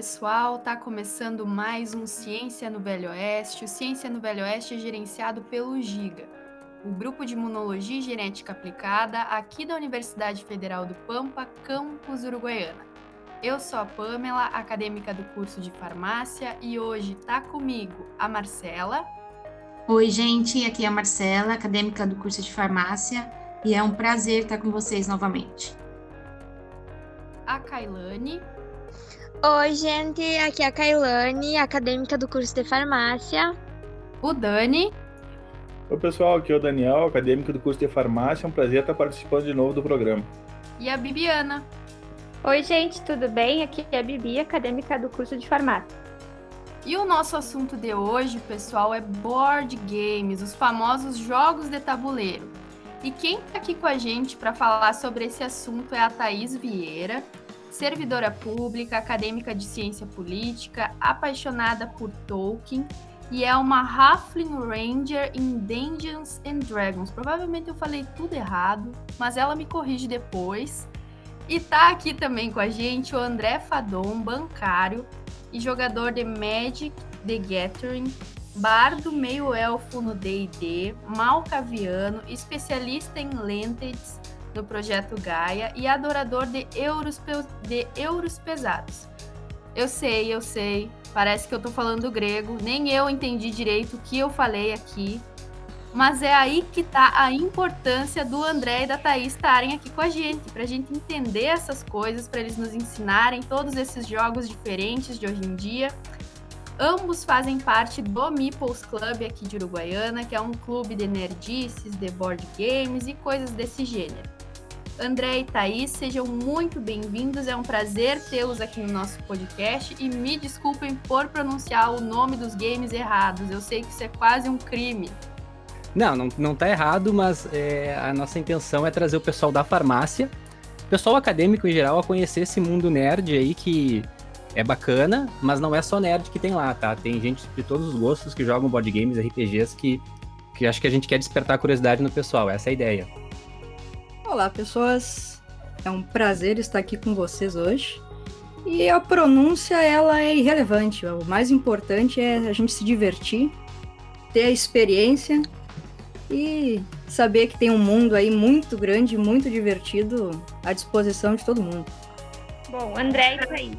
Pessoal, tá começando mais um Ciência no Velho Oeste. O Ciência no Velho Oeste é gerenciado pelo GIGA, o Grupo de Imunologia e Genética Aplicada aqui da Universidade Federal do Pampa, campus Uruguaiana. Eu sou a Pamela, acadêmica do curso de farmácia, e hoje tá comigo a Marcela. Oi, gente, aqui é a Marcela, acadêmica do curso de farmácia, e é um prazer estar com vocês novamente. A Kailane. Oi, gente, aqui é a Kailane, acadêmica do curso de farmácia. O Dani. Oi, pessoal, aqui é o Daniel, acadêmico do curso de farmácia. É um prazer estar participando de novo do programa. E a Bibiana. Oi, gente, tudo bem? Aqui é a Bibi, acadêmica do curso de farmácia. E o nosso assunto de hoje, pessoal, é board games, os famosos jogos de tabuleiro. E quem está aqui com a gente para falar sobre esse assunto é a Thaís Vieira, servidora pública, acadêmica de ciência política, apaixonada por Tolkien e é uma Halfling Ranger em Dungeons and Dragons. Provavelmente eu falei tudo errado, mas ela me corrige depois. E tá aqui também com a gente o André Fadon, bancário e jogador de Magic the Gathering, bardo meio-elfo no D&D, malcaviano, especialista em Lenteds, do projeto Gaia e adorador de euros, de euros pesados. Eu sei, eu sei, parece que eu tô falando grego, nem eu entendi direito o que eu falei aqui, mas é aí que tá a importância do André e da Thaís estarem aqui com a gente, pra gente entender essas coisas, para eles nos ensinarem todos esses jogos diferentes de hoje em dia. Ambos fazem parte do Meeples Club aqui de Uruguaiana, que é um clube de nerdices, de board games e coisas desse gênero. André e Thaís, sejam muito bem-vindos. É um prazer tê-los aqui no nosso podcast e me desculpem por pronunciar o nome dos games errados. Eu sei que isso é quase um crime. Não, não, não tá errado, mas é, a nossa intenção é trazer o pessoal da farmácia, pessoal acadêmico em geral, a conhecer esse mundo nerd aí que é bacana, mas não é só nerd que tem lá, tá? Tem gente de todos os gostos que jogam board games, RPGs, que, que acho que a gente quer despertar curiosidade no pessoal, essa é a ideia. Olá, pessoas. É um prazer estar aqui com vocês hoje. E a pronúncia ela é irrelevante. O mais importante é a gente se divertir, ter a experiência e saber que tem um mundo aí muito grande, muito divertido à disposição de todo mundo. Bom, André, isso aí.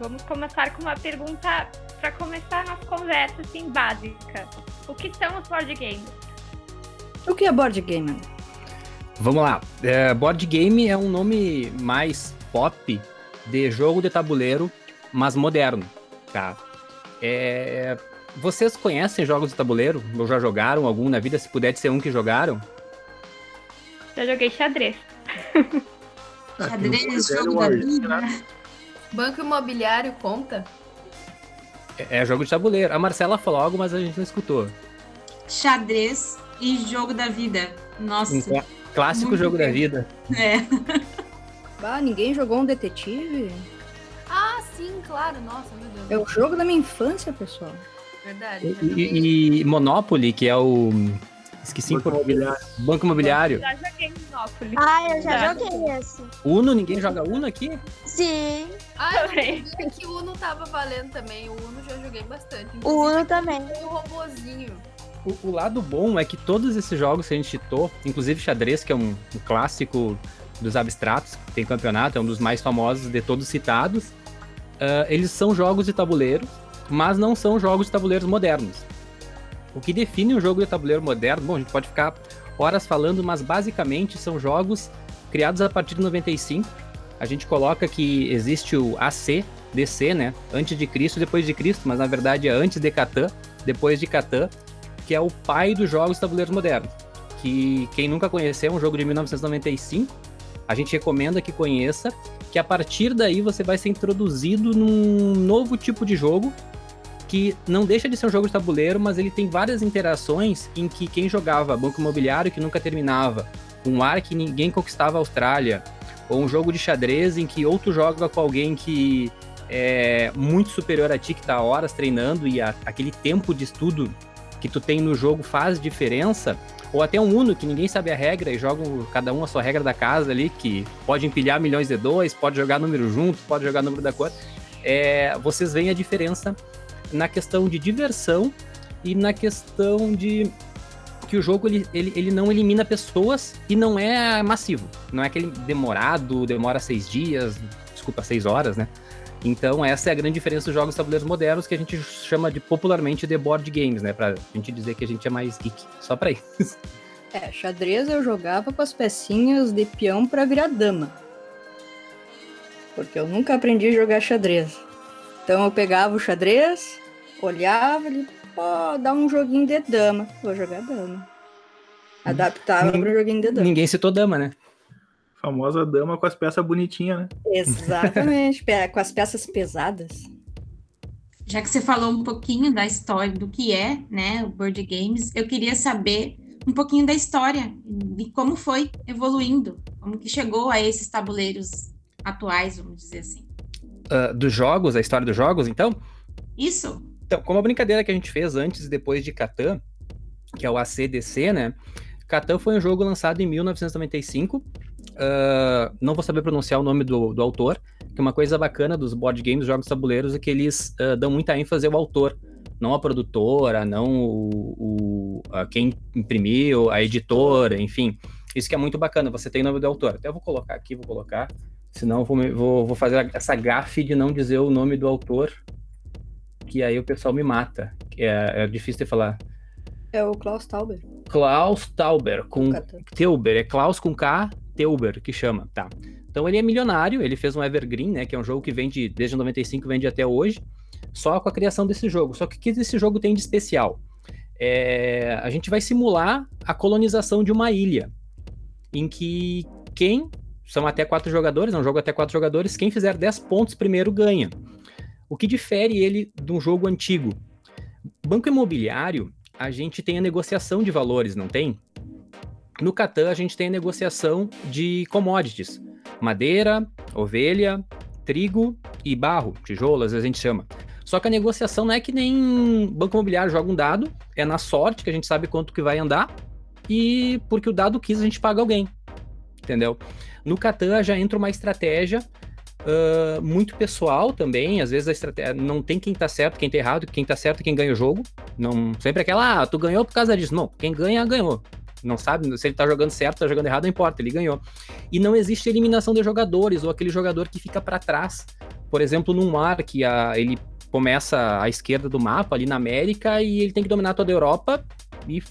Vamos começar com uma pergunta para começar a nossa conversa assim básica. O que são os board games? O que é board game? Vamos lá. É, board game é um nome mais pop de jogo de tabuleiro, mas moderno, tá? É, vocês conhecem jogos de tabuleiro? Ou já jogaram algum na vida? Se puder ser um que jogaram? Já joguei xadrez. xadrez, jogo da vida. Banco imobiliário conta? É, é jogo de tabuleiro. A Marcela falou algo, mas a gente não escutou. Xadrez e jogo da vida. Nossa. Então, Clássico Muito jogo bem. da vida. É. Ah, ninguém jogou um detetive? Ah, sim, claro. Nossa, meu Deus. É o jogo da minha infância, pessoal. Verdade. E, e Monopoly, que é o. Esqueci Banco Imobiliário. Banco Imobiliário. Já joguei Monopoly. Ah, eu já joguei esse. Uno, ninguém joga Uno aqui? Sim. Ah, eu sabia que o Uno tava valendo também. O Uno já joguei bastante. O Uno também. O robozinho. O, o, lado bom é que todos esses jogos que a gente citou, inclusive xadrez, que é um, um clássico dos abstratos, que tem campeonato, é um dos mais famosos de todos citados, uh, eles são jogos de tabuleiro, mas não são jogos de tabuleiros modernos. O que define um jogo de tabuleiro moderno, bom, a gente pode ficar horas falando, mas basicamente são jogos criados a partir de 95. A gente coloca que existe o AC, DC, né? Antes de Cristo, depois de Cristo, mas na verdade é antes de Catan, depois de Catan que é o pai dos jogos tabuleiros modernos. Que quem nunca conheceu, é um jogo de 1995, a gente recomenda que conheça, que a partir daí você vai ser introduzido num novo tipo de jogo que não deixa de ser um jogo de tabuleiro, mas ele tem várias interações em que quem jogava Banco Imobiliário que nunca terminava, um ar que ninguém conquistava a Austrália, ou um jogo de xadrez em que outro joga com alguém que é muito superior a ti, que está horas treinando e a, aquele tempo de estudo que tu tem no jogo faz diferença, ou até um Uno que ninguém sabe a regra e joga cada um a sua regra da casa ali, que pode empilhar milhões de dois, pode jogar número junto, pode jogar número da cor. é, vocês veem a diferença na questão de diversão e na questão de que o jogo ele, ele, ele não elimina pessoas e não é massivo. Não é aquele demorado, demora seis dias, desculpa, seis horas, né? Então, essa é a grande diferença dos jogos tabuleiros modernos, que a gente chama de popularmente de board games, né? Pra gente dizer que a gente é mais geek. Só pra isso. É, xadrez eu jogava com as pecinhas de peão para virar dama. Porque eu nunca aprendi a jogar xadrez. Então eu pegava o xadrez, olhava ele, pô, dá um joguinho de dama. Vou jogar dama. Adaptava para joguinho de dama. Ninguém citou dama, né? Famosa dama com as peças bonitinhas, né? Exatamente, com as peças pesadas. Já que você falou um pouquinho da história do que é, né, o board games, eu queria saber um pouquinho da história e como foi evoluindo, como que chegou a esses tabuleiros atuais, vamos dizer assim. Uh, dos jogos, a história dos jogos, então? Isso. Então, como a brincadeira que a gente fez antes e depois de Catan, que é o ACDC, né? Catan foi um jogo lançado em 1995. Uh, não vou saber pronunciar o nome do, do autor, que uma coisa bacana dos board games, jogos tabuleiros, é que eles uh, dão muita ênfase ao autor não a produtora, não o, o a quem imprimiu, a editora, enfim. Isso que é muito bacana, você tem o nome do autor. Até vou colocar aqui, vou colocar, senão vou, vou, vou fazer essa gafe de não dizer o nome do autor, que aí o pessoal me mata. É, é difícil de falar. É o Klaus Tauber. Klaus Tauber, com Teuber, é Klaus com K, Teuber, que chama, tá. Então ele é milionário, ele fez um Evergreen, né, que é um jogo que vende desde 95, vende até hoje só com a criação desse jogo. Só que o que esse jogo tem de especial? É, a gente vai simular a colonização de uma ilha, em que quem são até quatro jogadores, é um jogo até quatro jogadores, quem fizer 10 pontos primeiro ganha. O que difere ele de um jogo antigo? Banco imobiliário, a gente tem a negociação de valores, não tem? No Catan, a gente tem a negociação de commodities: madeira, ovelha, trigo e barro, tijolo, às vezes a gente chama. Só que a negociação não é que nem banco imobiliário joga um dado, é na sorte que a gente sabe quanto que vai andar e porque o dado quis a gente paga alguém, entendeu? No Catan já entra uma estratégia uh, muito pessoal também, às vezes a estratégia não tem quem tá certo, quem tá errado, quem tá certo quem ganha o jogo, não sempre aquela, ah, tu ganhou por causa disso, não, quem ganha ganhou, não sabe se ele tá jogando certo, tá jogando errado, não importa, ele ganhou. E não existe eliminação de jogadores ou aquele jogador que fica para trás. Por exemplo, num mar que a, ele começa à esquerda do mapa, ali na América, e ele tem que dominar toda a Europa e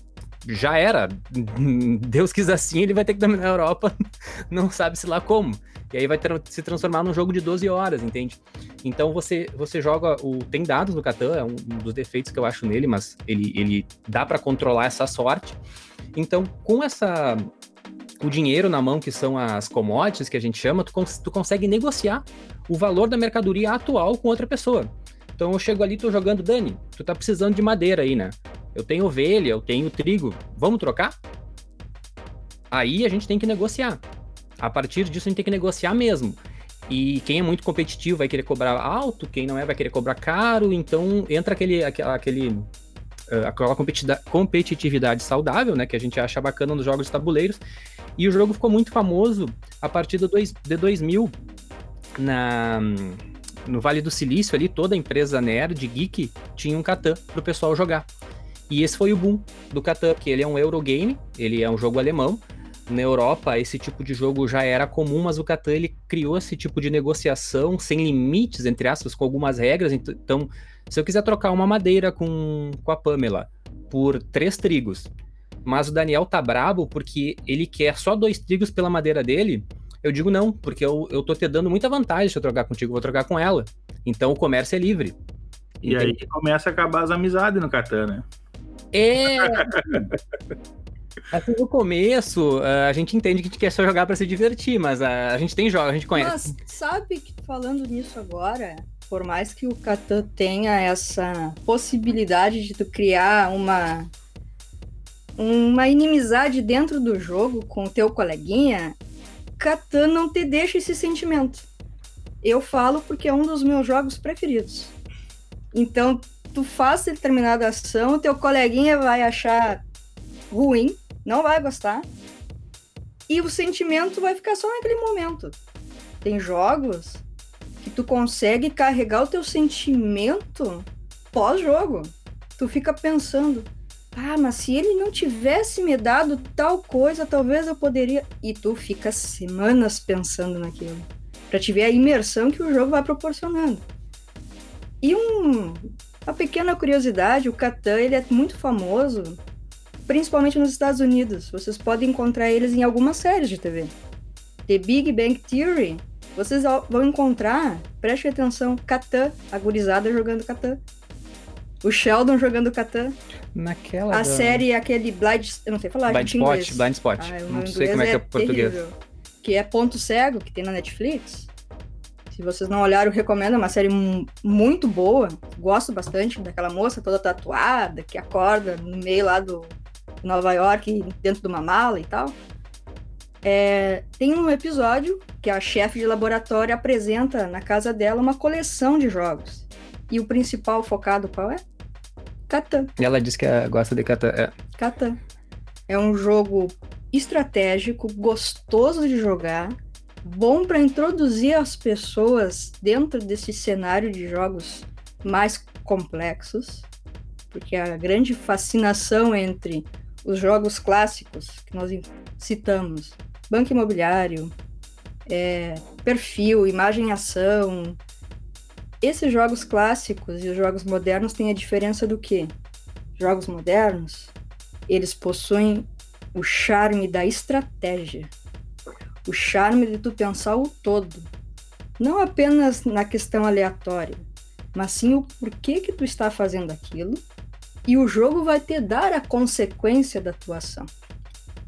já era. Deus quis assim, ele vai ter que dominar a Europa, não sabe se lá como. E aí vai ter, se transformar num jogo de 12 horas, entende? Então você você joga o tem dados no Catan, é um dos defeitos que eu acho nele, mas ele ele dá para controlar essa sorte. Então, com essa o dinheiro na mão, que são as commodities que a gente chama, tu, cons tu consegue negociar o valor da mercadoria atual com outra pessoa. Então eu chego ali, tô jogando, Dani, tu tá precisando de madeira aí, né? Eu tenho ovelha, eu tenho trigo, vamos trocar? Aí a gente tem que negociar. A partir disso a gente tem que negociar mesmo. E quem é muito competitivo vai querer cobrar alto, quem não é vai querer cobrar caro, então entra aquele, aquele, eh, aquela competitividade saudável, né, que a gente acha bacana nos jogos de tabuleiros. E o jogo ficou muito famoso a partir do dois, de 2000 na no Vale do Silício ali, toda empresa nerd, geek, tinha um Catan pro pessoal jogar. E esse foi o boom do Catan, que ele é um Eurogame, ele é um jogo alemão. Na Europa, esse tipo de jogo já era comum, mas o Catan ele criou esse tipo de negociação sem limites, entre aspas, com algumas regras. Então, se eu quiser trocar uma madeira com, com a Pamela por três trigos, mas o Daniel tá brabo porque ele quer só dois trigos pela madeira dele, eu digo não, porque eu, eu tô te dando muita vantagem se eu trocar contigo, vou trocar com ela. Então o comércio é livre. E Entende? aí que começa a acabar as amizades no Catan, né? É. Assim, no começo, a gente entende que a gente quer só jogar para se divertir, mas a, a gente tem jogos, a gente conhece. Mas sabe que falando nisso agora, por mais que o Catan tenha essa possibilidade de tu criar uma uma inimizade dentro do jogo com o teu coleguinha, Catan não te deixa esse sentimento. Eu falo porque é um dos meus jogos preferidos. Então, tu faz determinada ação, teu coleguinha vai achar ruim, não vai gostar, e o sentimento vai ficar só naquele momento. Tem jogos tu consegue carregar o teu sentimento pós-jogo. Tu fica pensando, ah, mas se ele não tivesse me dado tal coisa, talvez eu poderia. E tu fica semanas pensando naquilo. Pra te ver a imersão que o jogo vai proporcionando. E um, uma pequena curiosidade, o Catan ele é muito famoso, principalmente nos Estados Unidos. Vocês podem encontrar eles em algumas séries de TV. The Big Bang Theory, vocês vão encontrar, preste atenção, Catan, a gurizada jogando Catan. O Sheldon jogando Catan. Naquela. A da- série, aquele Blind... Eu não sei falar, Blind gente, Spot, inglês. Blind Spot. Ah, não sei como é que é o inglês português. terrível. Que é Ponto Cego, que tem na Netflix. Se vocês não olharam, eu recomendo. É uma série mu- muito boa. Gosto bastante daquela moça toda tatuada, que acorda no meio lá do Nova York, dentro de uma mala e tal. É, tem um episódio que a chefe de laboratório apresenta na casa dela uma coleção de jogos. E o principal focado qual é? Catan. E ela disse que gosta de Catan. É. Catan. É um jogo estratégico, gostoso de jogar, bom para introduzir as pessoas dentro desse cenário de jogos mais complexos, porque a grande fascinação entre os jogos clássicos que nós citamos, banco imobiliário, é, perfil, imagem e ação, esses jogos clássicos e os jogos modernos têm a diferença do quê? Jogos modernos, eles possuem o charme da estratégia, o charme de tu pensar o todo, não apenas na questão aleatória, mas sim o porquê que tu está fazendo aquilo e o jogo vai te dar a consequência da tua ação.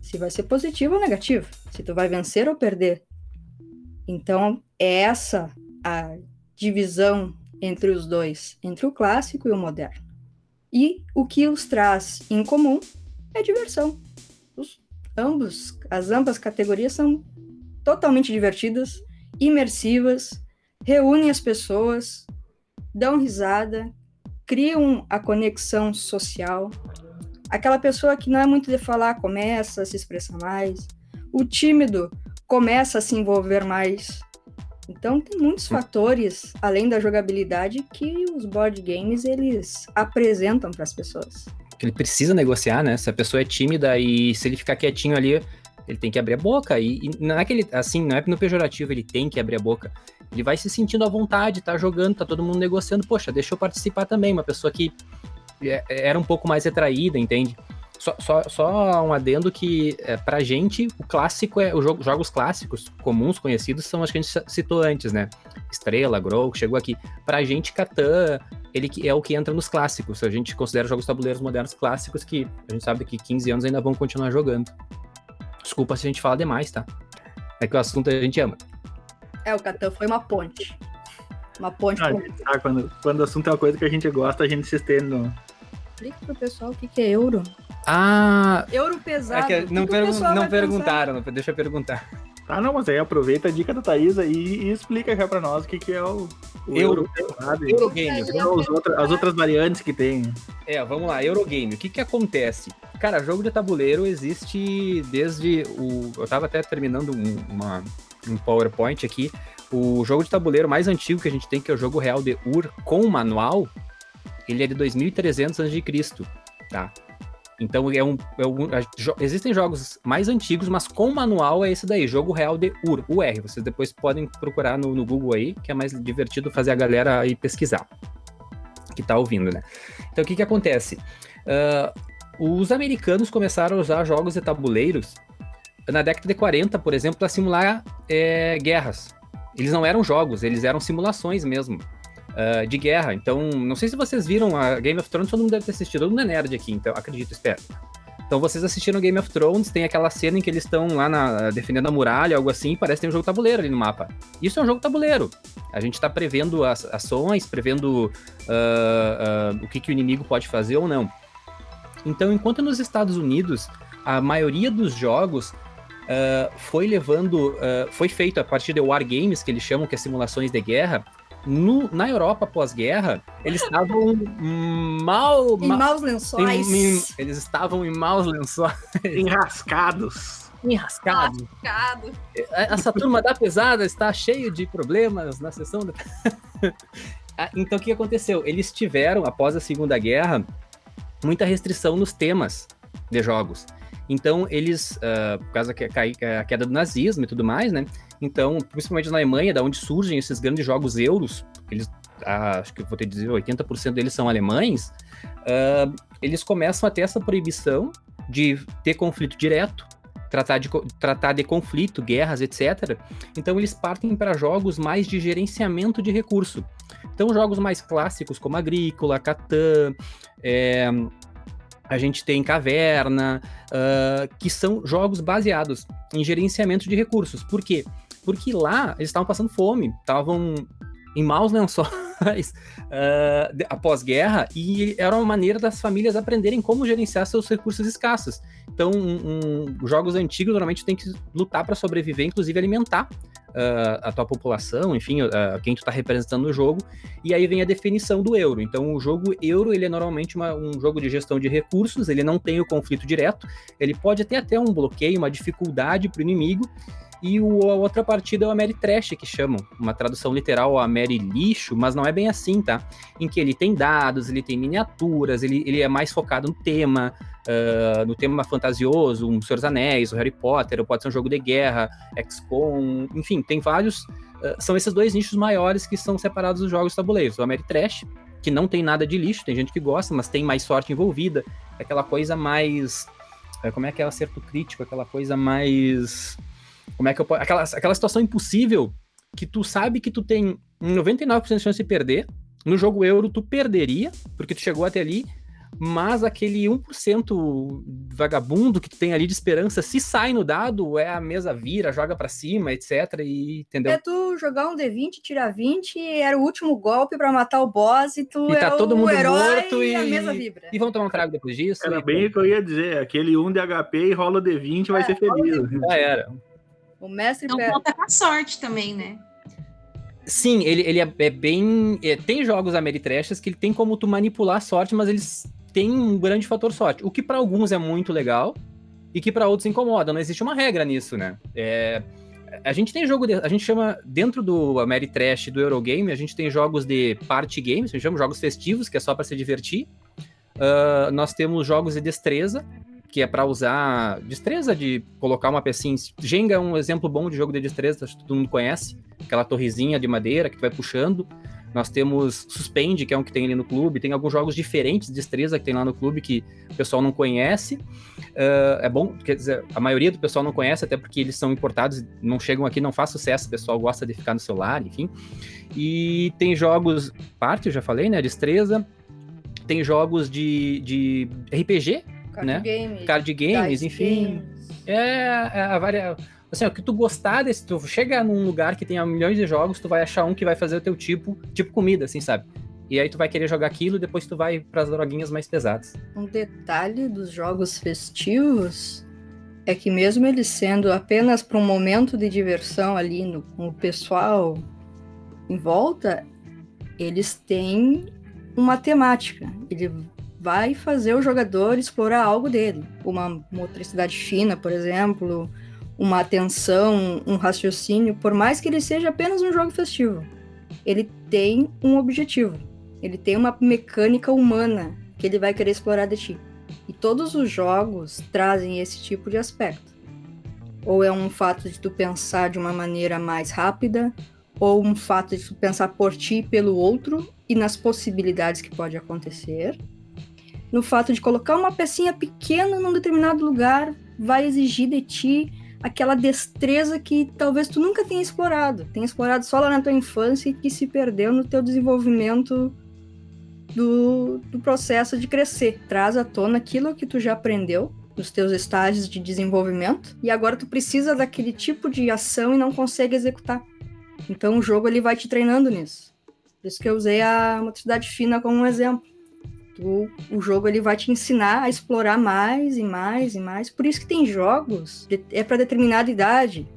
Se vai ser positivo ou negativo, se tu vai vencer ou perder. Então, é essa a divisão entre os dois, entre o clássico e o moderno. E o que os traz em comum é diversão. Os, ambos, as ambas categorias são totalmente divertidas, imersivas, reúnem as pessoas, dão risada, criam a conexão social. Aquela pessoa que não é muito de falar começa a se expressar mais. O tímido começa a se envolver mais. Então tem muitos fatores além da jogabilidade que os board games eles apresentam para as pessoas. que ele precisa negociar, né? Se a pessoa é tímida e se ele ficar quietinho ali, ele tem que abrir a boca. E, e não é que ele, assim, não é no pejorativo, ele tem que abrir a boca. Ele vai se sentindo à vontade, tá jogando, tá todo mundo negociando. Poxa, deixa eu participar também. Uma pessoa que era um pouco mais retraída, entende? Só, só, só um adendo que, é, pra gente, o clássico é. Os jogo, jogos clássicos, comuns, conhecidos, são as que a gente citou antes, né? Estrela, Grow, que chegou aqui. Pra gente, Catan, ele é o que entra nos clássicos. A gente considera jogos tabuleiros modernos clássicos que a gente sabe que 15 anos ainda vão continuar jogando. Desculpa se a gente fala demais, tá? É que o assunto a gente ama. É, o Catan foi uma ponte. Uma ponte Ah, sabe, quando, quando o assunto é uma coisa que a gente gosta, a gente se estende no. Explica pro pessoal o que, que é euro. Ah, Euro é pesado. que não, pergun- não perguntaram, não- deixa eu perguntar. Ah, não, mas aí aproveita a dica da Thaisa e, e explica já pra nós o que, que é o, o Euro- pesado e Eurogame. os outra- as outras variantes que tem. É, vamos lá, Eurogame. O que que acontece? Cara, jogo de tabuleiro existe desde o. Eu tava até terminando um, uma- um PowerPoint aqui. O jogo de tabuleiro mais antigo que a gente tem, que é o jogo real de Ur com manual, ele é de 2300 a.C., tá? Então é um, é um- existem jogos mais antigos, mas com manual é esse daí, jogo real de Ur, UR. Vocês depois podem procurar no, no Google aí, que é mais divertido fazer a galera aí pesquisar, que tá ouvindo, né? Então o que que acontece? Ah, os americanos começaram a usar jogos de tabuleiros na década de 40, por exemplo, para simular é, guerras. Eles não eram jogos, eles eram simulações mesmo ah, de guerra. Então, não sei se vocês viram a Game of Thrones, todo mundo deve ter assistido, todo mundo é nerd aqui, então acredito, espero. Então vocês assistiram Game of Thrones, tem aquela cena em que eles estão lá na- defendendo a muralha, algo assim, parece que tem um jogo tabuleiro ali no mapa. Isso é um jogo tabuleiro. A gente está prevendo as ações, prevendo ah, ah, o que, que o inimigo pode fazer ou não. Então, enquanto nos Estados Unidos a maioria dos jogos ah, foi levando, ah, foi feito a partir de wargames, que eles chamam que é simulações de guerra, no- na Europa pós-guerra, eles estavam mal, Em ma- maus lençóis. em- em- eles estavam em maus lençóis. Enrascados. enrascado. Lascado. Essa turma da pesada está cheio de problemas na sessão da... Ah, então o que aconteceu? Eles tiveram, após a Segunda Guerra, muita restrição nos temas de jogos. Então, eles, uh, por causa da queda do nazismo e tudo mais, né? Então, principalmente na Alemanha, da onde surgem esses grandes jogos euros, eles, uh, acho que vou ter que dizer, 80% deles são alemães, uh, eles começam a ter essa proibição de ter conflito direto, tratar de, tratar de conflito, guerras, etc. Então, eles partem para jogos mais de gerenciamento de recurso. Então, jogos mais clássicos como Agrícola, Catan, é, a gente tem Caverna, uh, que são jogos baseados em gerenciamento de recursos. Por quê? Porque lá eles estavam passando fome, estavam em maus lençóis uh, após guerra e era uma maneira das famílias aprenderem como gerenciar seus recursos escassos. Então, um, um, jogos antigos normalmente tem que lutar para sobreviver, inclusive alimentar uh, a tua população, enfim, uh, quem tu está representando no jogo. E aí vem a definição do euro. Então, o jogo euro ele é normalmente uma, um jogo de gestão de recursos. Ele não tem o conflito direto. Ele pode ter até um bloqueio, uma dificuldade para o inimigo e o, a outra partida é o Ameritrash, que chamam, uma tradução literal a Lixo, mas não é bem assim, tá? Em que ele tem dados, ele tem miniaturas, ele, ele é mais focado no tema, uh, no tema fantasioso, um Senhor dos Anéis, o Harry Potter, pode ser um jogo de guerra, XCOM, enfim, tem vários. Uh, são esses dois nichos maiores que são separados dos jogos tabuleiros. O Ameritrash, que não tem nada de lixo, tem gente que gosta, mas tem mais sorte envolvida, é aquela coisa mais. Uh, como é que é o acerto crítico? Aquela coisa mais como é que eu posso. Aquela, aquela situação impossível que tu sabe que tu tem 99% de chance de perder. No jogo euro, tu perderia, porque tu chegou até ali, mas aquele 1% vagabundo que tu tem ali de esperança, se sai no dado, é a mesa vira, joga para cima, etc. E, entendeu? É tu jogar um D20, tirar 20, era o último golpe para matar o boss e tu e tá é todo mundo herói morto e e a mesa vibra. E vão tomar um trago depois disso. Era e- bem o que eu ia dizer. Aquele 1 de HP e rola o D20 vai É, ser feliz. Já era. O mestre Então pega. conta com a sorte também, né? Sim, ele, ele é, é bem. é, tem jogos Ameritrashers que ele tem como tu manipular a sorte, mas eles têm um grande fator sorte. O que para alguns é muito legal e que para outros incomoda. Não existe uma regra nisso, né? É, a gente tem jogo. De, a gente chama. Dentro do Ameritrash e do Eurogame, a gente tem jogos de party games, a gente chama jogos festivos, que é só para se divertir. Ah, nós temos jogos de destreza, que é para usar destreza de colocar uma pecinha. Jenga é um exemplo bom de jogo de destreza, que todo mundo conhece. Aquela torrezinha de madeira que tu vai puxando. Nós temos Suspende, que é um que tem ali no clube. Tem alguns jogos diferentes de destreza que tem lá no clube que o pessoal não conhece. Ah, é bom, quer dizer, a maioria do pessoal não conhece, até porque eles são importados, não chegam aqui, não faz sucesso, o pessoal gosta de ficar no celular, enfim. E tem jogos, parte, eu já falei, né? Destreza. Tem jogos de, de RPG, Card né? game, card games, enfim. games. É, é a varia... Assim, o que tu gostar desse, tu chega num lugar que tenha milhões de jogos, tu vai achar um que vai fazer o teu tipo, tipo comida, assim, sabe? E aí tu vai querer jogar aquilo e depois tu vai pras droguinhas mais pesadas. Um detalhe dos jogos festivos é que mesmo eles sendo apenas para um momento de diversão ali no, com o pessoal em volta, eles têm uma temática. Ele vai fazer o jogador explorar algo dele. Uma motricidade fina, por exemplo, uma atenção, um raciocínio, por mais que ele seja apenas um jogo festivo. Ele tem um objetivo. Ele tem uma mecânica humana que ele vai querer explorar de ti. E todos os jogos trazem esse tipo de aspecto. Ou é um fato de tu pensar de uma maneira mais rápida, ou um fato de tu pensar por ti e pelo outro e nas possibilidades que pode acontecer. No fato de colocar uma pecinha pequena num determinado lugar vai exigir de ti aquela destreza que talvez tu nunca tenha explorado, tenha explorado só lá na tua infância e que se perdeu no teu desenvolvimento do, do processo de crescer. Traz à tona aquilo que tu já aprendeu nos teus estágios de desenvolvimento e agora tu precisa daquele tipo de ação e não consegue executar. Então o jogo ele vai te treinando nisso. Por isso que eu usei a motricidade fina como um exemplo. Tu, o jogo ele vai te ensinar a explorar mais e mais e mais. Por isso que tem jogos de, é para determinada idade,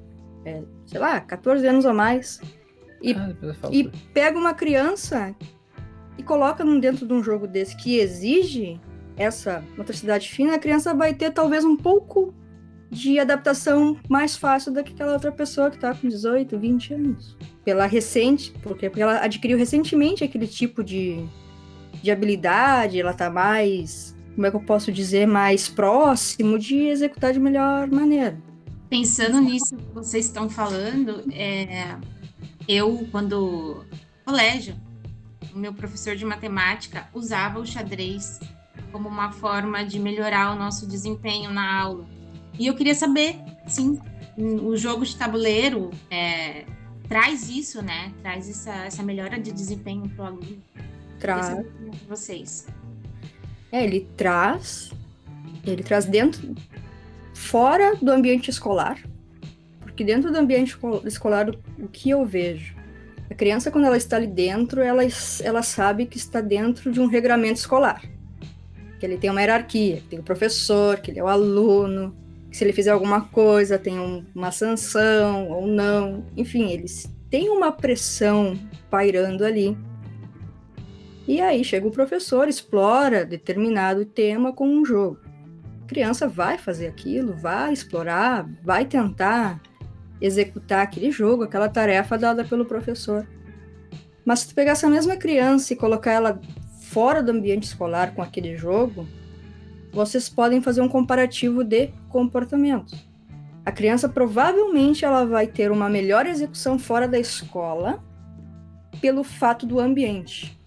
é, sei lá, 14 anos ou mais. E Ah, e pega uma criança e coloca dentro de um jogo desse que exige essa motricidade fina, a criança vai ter talvez um pouco de adaptação mais fácil do que aquela outra pessoa que está com 18, 20 anos. Pela recente, porque, porque ela adquiriu recentemente aquele tipo de, de habilidade, ela está mais, como é que eu posso dizer, mais próximo de executar de melhor maneira. Pensando nisso que vocês estão falando, é, eu, quando colégio, o meu professor de matemática usava o xadrez como uma forma de melhorar o nosso desempenho na aula. E eu queria saber, sim, o jogo de tabuleiro é, traz isso, né? Traz essa, essa melhora de desempenho para o aluno. Traz. vocês. É, ele traz, ele traz dentro, fora do ambiente escolar, porque dentro do ambiente escolar, o que eu vejo? A criança, quando ela está ali dentro, ela, ela sabe que está dentro de um regramento escolar. Que ele tem uma hierarquia, que tem o professor, que ele é o aluno, que se ele fizer alguma coisa tem um, uma sanção ou não. Enfim, eles têm uma pressão pairando ali. E aí chega o professor, explora determinado tema com um jogo. A criança vai fazer aquilo, vai explorar, vai tentar executar aquele jogo, aquela tarefa dada pelo professor. Mas se tu pegar essa mesma criança e colocar ela fora do ambiente escolar com aquele jogo, vocês podem fazer um comparativo de comportamentos. A criança provavelmente ela vai ter uma melhor execução fora da escola pelo fato do ambiente,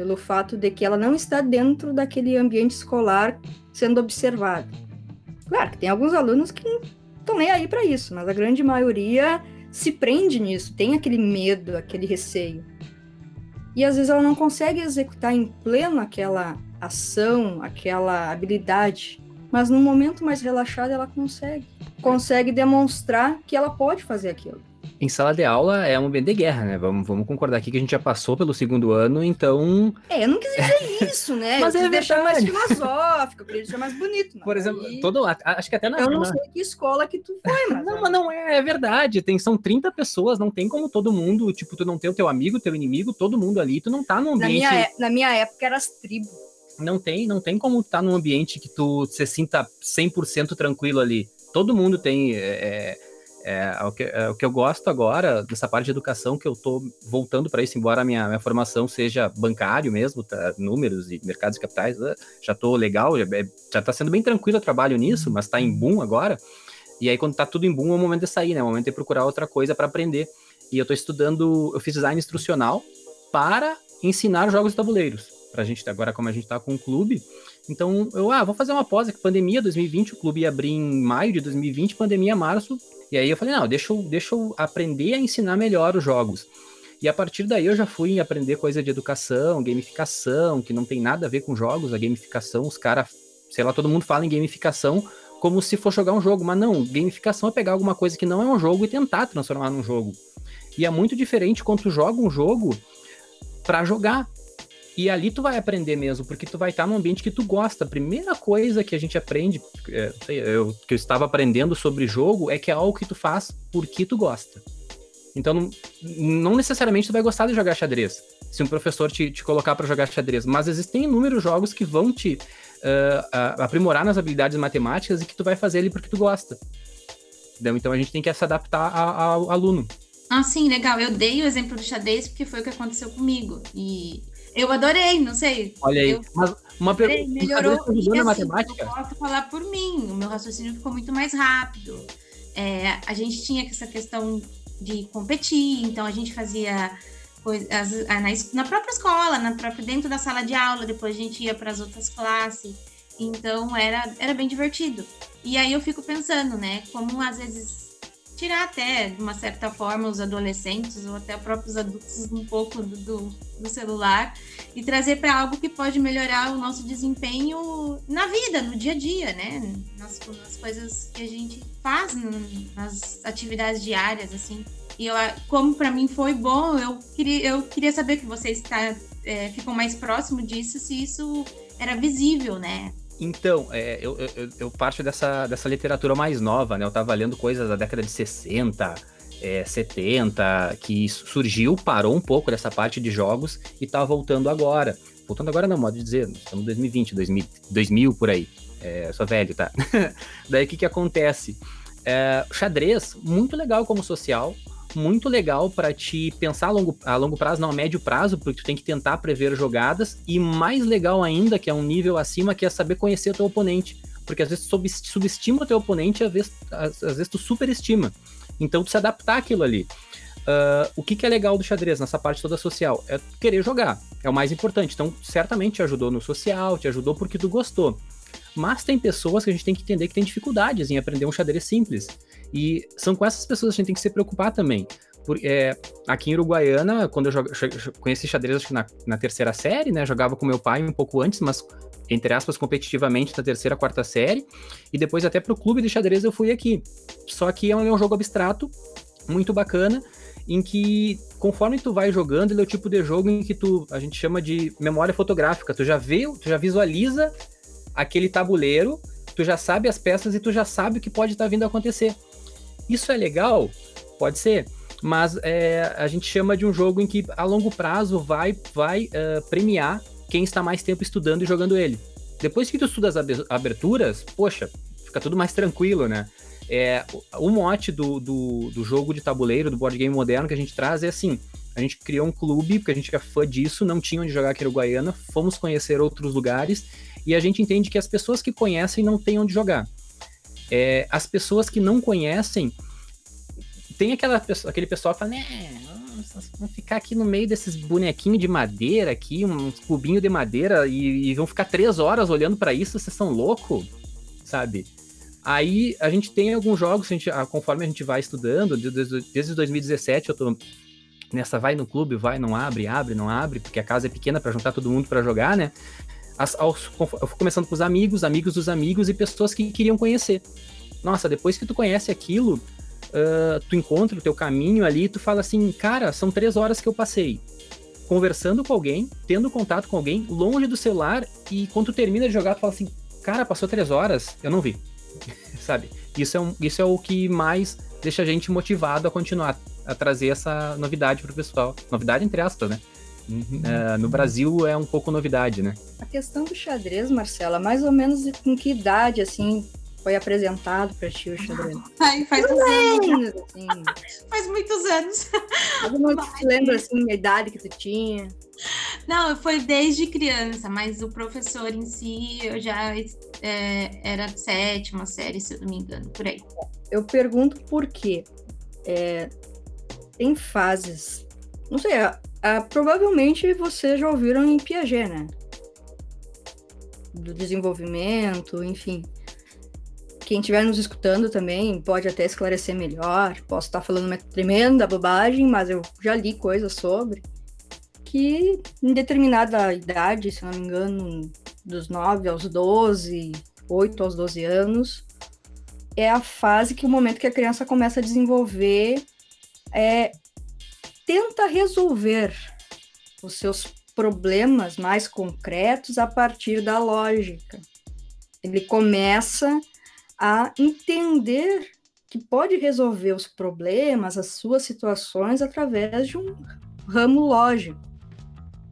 pelo fato de que ela não está dentro daquele ambiente escolar sendo observada. Claro que tem alguns alunos que estão nem aí para isso, mas a grande maioria se prende nisso, tem aquele medo, aquele receio. E às vezes ela não consegue executar em pleno aquela ação, aquela habilidade, mas num momento mais relaxado ela consegue. Consegue demonstrar que ela pode fazer aquilo. Em sala de aula é um ambiente de guerra, né? Vamos, vamos concordar aqui que a gente já passou pelo segundo ano, então. É, eu não quis dizer isso, né? Mas eu é deixar mais filosófico, eu queria deixar mais bonito. Por exemplo, aí... todo, acho que até na. Eu não na... sei que escola que tu foi, mas. não, mas não é, é verdade. Tem, são 30 pessoas, não tem como todo mundo, tipo, tu não tem o teu amigo, teu inimigo, todo mundo ali, tu não tá no ambiente. Na minha, é, na minha época era as tribos não tem, não tem como estar tá num ambiente que tu se sinta 100% tranquilo ali. Todo mundo tem. É, é, é, o que, é, o que eu gosto agora, dessa parte de educação, que eu tô voltando para isso, embora a minha, minha formação seja bancário mesmo, tá, números e mercados de capitais, né, já tô legal, já, é, já tá sendo bem tranquilo o trabalho nisso, mas tá em boom agora. E aí, quando tá tudo em boom, é o momento de sair, né? É o momento de procurar outra coisa para aprender. E eu tô estudando, eu fiz design instrucional para ensinar jogos de tabuleiros pra gente agora, como a gente tá com o clube. Então, eu, ah, vou fazer uma pós, que pandemia 2020, o clube ia abrir em maio de 2020, pandemia março. E aí eu falei, não, deixa eu, deixa eu aprender a ensinar melhor os jogos. E a partir daí eu já fui aprender coisa de educação, gamificação, que não tem nada a ver com jogos, a gamificação, os caras, sei lá, todo mundo fala em gamificação como se for jogar um jogo, mas não, gamificação é pegar alguma coisa que não é um jogo e tentar transformar num jogo. E é muito diferente quando tu joga um jogo para jogar. E ali tu vai aprender mesmo, porque tu vai estar num ambiente que tu gosta. A primeira coisa que a gente aprende, é, eu, que eu estava aprendendo sobre jogo, é que é algo que tu faz porque tu gosta. Então, não, não necessariamente tu vai gostar de jogar xadrez, se um professor te, te colocar para jogar xadrez, mas existem inúmeros jogos que vão te uh, aprimorar nas habilidades matemáticas e que tu vai fazer ali porque tu gosta. Entendeu? Então a gente tem que se adaptar ao aluno. Ah, sim, legal. Eu dei o exemplo do xadrez porque foi o que aconteceu comigo. E eu adorei, não sei. Olha aí, eu... mas uma pergunta. Melhorou e, assim, matemática? Eu posso falar por mim, o meu raciocínio ficou muito mais rápido. É, a gente tinha essa questão de competir, então a gente fazia coisas na, na própria escola, na própria, dentro da sala de aula, depois a gente ia para as outras classes. Então era, era bem divertido. E aí eu fico pensando, né, como às vezes tirar até, de uma certa forma, os adolescentes ou até próprios adultos um pouco do, do, do celular e trazer para algo que pode melhorar o nosso desempenho na vida, no dia a dia, né? Nas, nas coisas que a gente faz, nas atividades diárias, assim. E eu, como para mim foi bom, eu queria, eu queria saber que vocês está, é, mais próximo disso, se isso era visível, né? Então, é, eu, eu, eu, parto dessa, dessa literatura mais nova, né? Eu tava lendo coisas da década de 60, é, 70, que surgiu, parou um pouco dessa parte de jogos e tá voltando agora. Voltando agora não, modo de dizer, estamos em 2020, 2000, 2000 por aí. É, sou velho, tá? Daí o que, que acontece? É, xadrez, muito legal como social, muito legal para te pensar a longo, a longo prazo, não a médio prazo, porque tu tem que tentar prever jogadas, e mais legal ainda, que é um nível acima, que é saber conhecer o teu oponente. Porque às vezes tu subestima o teu oponente, às vezes, às, às vezes tu superestima. Então tu se adaptar àquilo ali. Uh, o que, que, é legal do xadrez nessa parte toda social? É querer jogar, é o mais importante. Então, certamente te ajudou no social, te ajudou porque tu gostou. Mas tem pessoas que a gente tem que entender que tem dificuldades em aprender um xadrez simples. E são com essas pessoas que a gente tem que se preocupar também. Por, é, aqui em Uruguaiana, quando eu jogo, conheci xadrez acho que na, na, terceira série, né? Jogava com meu pai um pouco antes, mas entre aspas, competitivamente na terceira, quarta série. E depois até pro clube de xadrez eu fui aqui. Só que é um, é um jogo abstrato, muito bacana, em que conforme tu vai jogando, ele é o tipo de jogo em que tu, a gente chama de memória fotográfica. Tu já vê, tu já visualiza aquele tabuleiro, tu já sabe as peças e tu já sabe o que pode estar tá vindo a acontecer. Isso é legal? Pode ser. Mas é, a gente chama de um jogo em que a longo prazo vai, vai uh, premiar quem está mais tempo estudando e jogando ele. Depois que tu estuda as aberturas, poxa, fica tudo mais tranquilo, né? É, o mote do, do, do, jogo de tabuleiro, do board game moderno que a gente traz é assim: a gente criou um clube, porque a gente é fã disso, não tinha onde jogar aqui no Guaiana, fomos conhecer outros lugares e a gente entende que as pessoas que conhecem não têm onde jogar. É, as pessoas que não conhecem, tem aquela, aquele pessoal que fala, né, vão ficar aqui no meio desses bonequinhos de madeira aqui, uns cubinhos de madeira, e, e vão ficar três horas olhando para isso, vocês são loucos, sabe? Aí a gente tem alguns jogos, a gente, conforme a gente vai estudando, desde, desde 2017 eu tô nessa vai no clube, vai, não abre, abre, não abre, porque a casa é pequena para juntar todo mundo para jogar, né? As, aos, fui começando com os amigos, amigos dos amigos e pessoas que queriam conhecer. Nossa, depois que tu conhece aquilo, uh, tu encontra o teu caminho ali, tu fala assim, cara, são três horas que eu passei conversando com alguém, tendo contato com alguém, longe do celular, e quando tu termina de jogar, tu fala assim, cara, passou três horas, eu não vi. Sabe? Isso é, um, isso é o que mais deixa a gente motivado a continuar a trazer essa novidade pro pessoal. Novidade entre aspas, né? Uhum. Uh, no Brasil é um pouco novidade, né? A questão do xadrez, Marcela, mais ou menos com que idade, assim, foi apresentado para ti o xadrez? Ai, faz uns anos. Assim. faz muitos anos. Alguma te lembra assim a idade que tu tinha? Não, foi desde criança, mas o professor em si eu já é, era sétima série, se eu não me engano, por aí. Eu pergunto por quê. É, tem fases. Não sei, a, a, provavelmente vocês já ouviram em Piaget, né? Do desenvolvimento, enfim quem estiver nos escutando também pode até esclarecer melhor. Posso estar falando uma tremenda bobagem, mas eu já li coisas sobre que em determinada idade, se não me engano, dos 9 aos 12, 8 aos 12 anos, é a fase que o momento que a criança começa a desenvolver é tenta resolver os seus problemas mais concretos a partir da lógica. Ele começa a entender que pode resolver os problemas, as suas situações através de um ramo lógico.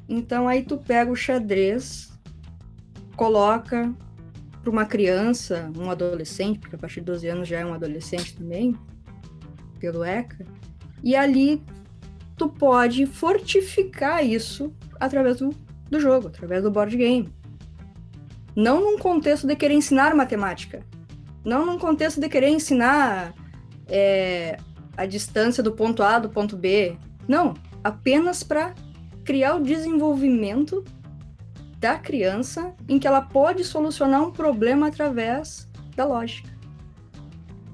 Então aí tu pega o xadrez, coloca para uma criança, um adolescente, porque a partir de 12 anos já é um adolescente também, pelo ECA, e ali tu pode fortificar isso através do, do jogo, através do board game. Não num contexto de querer ensinar matemática, não num contexto de querer ensinar é, a distância do ponto A do ponto B. Não, apenas para criar o desenvolvimento da criança em que ela pode solucionar um problema através da lógica.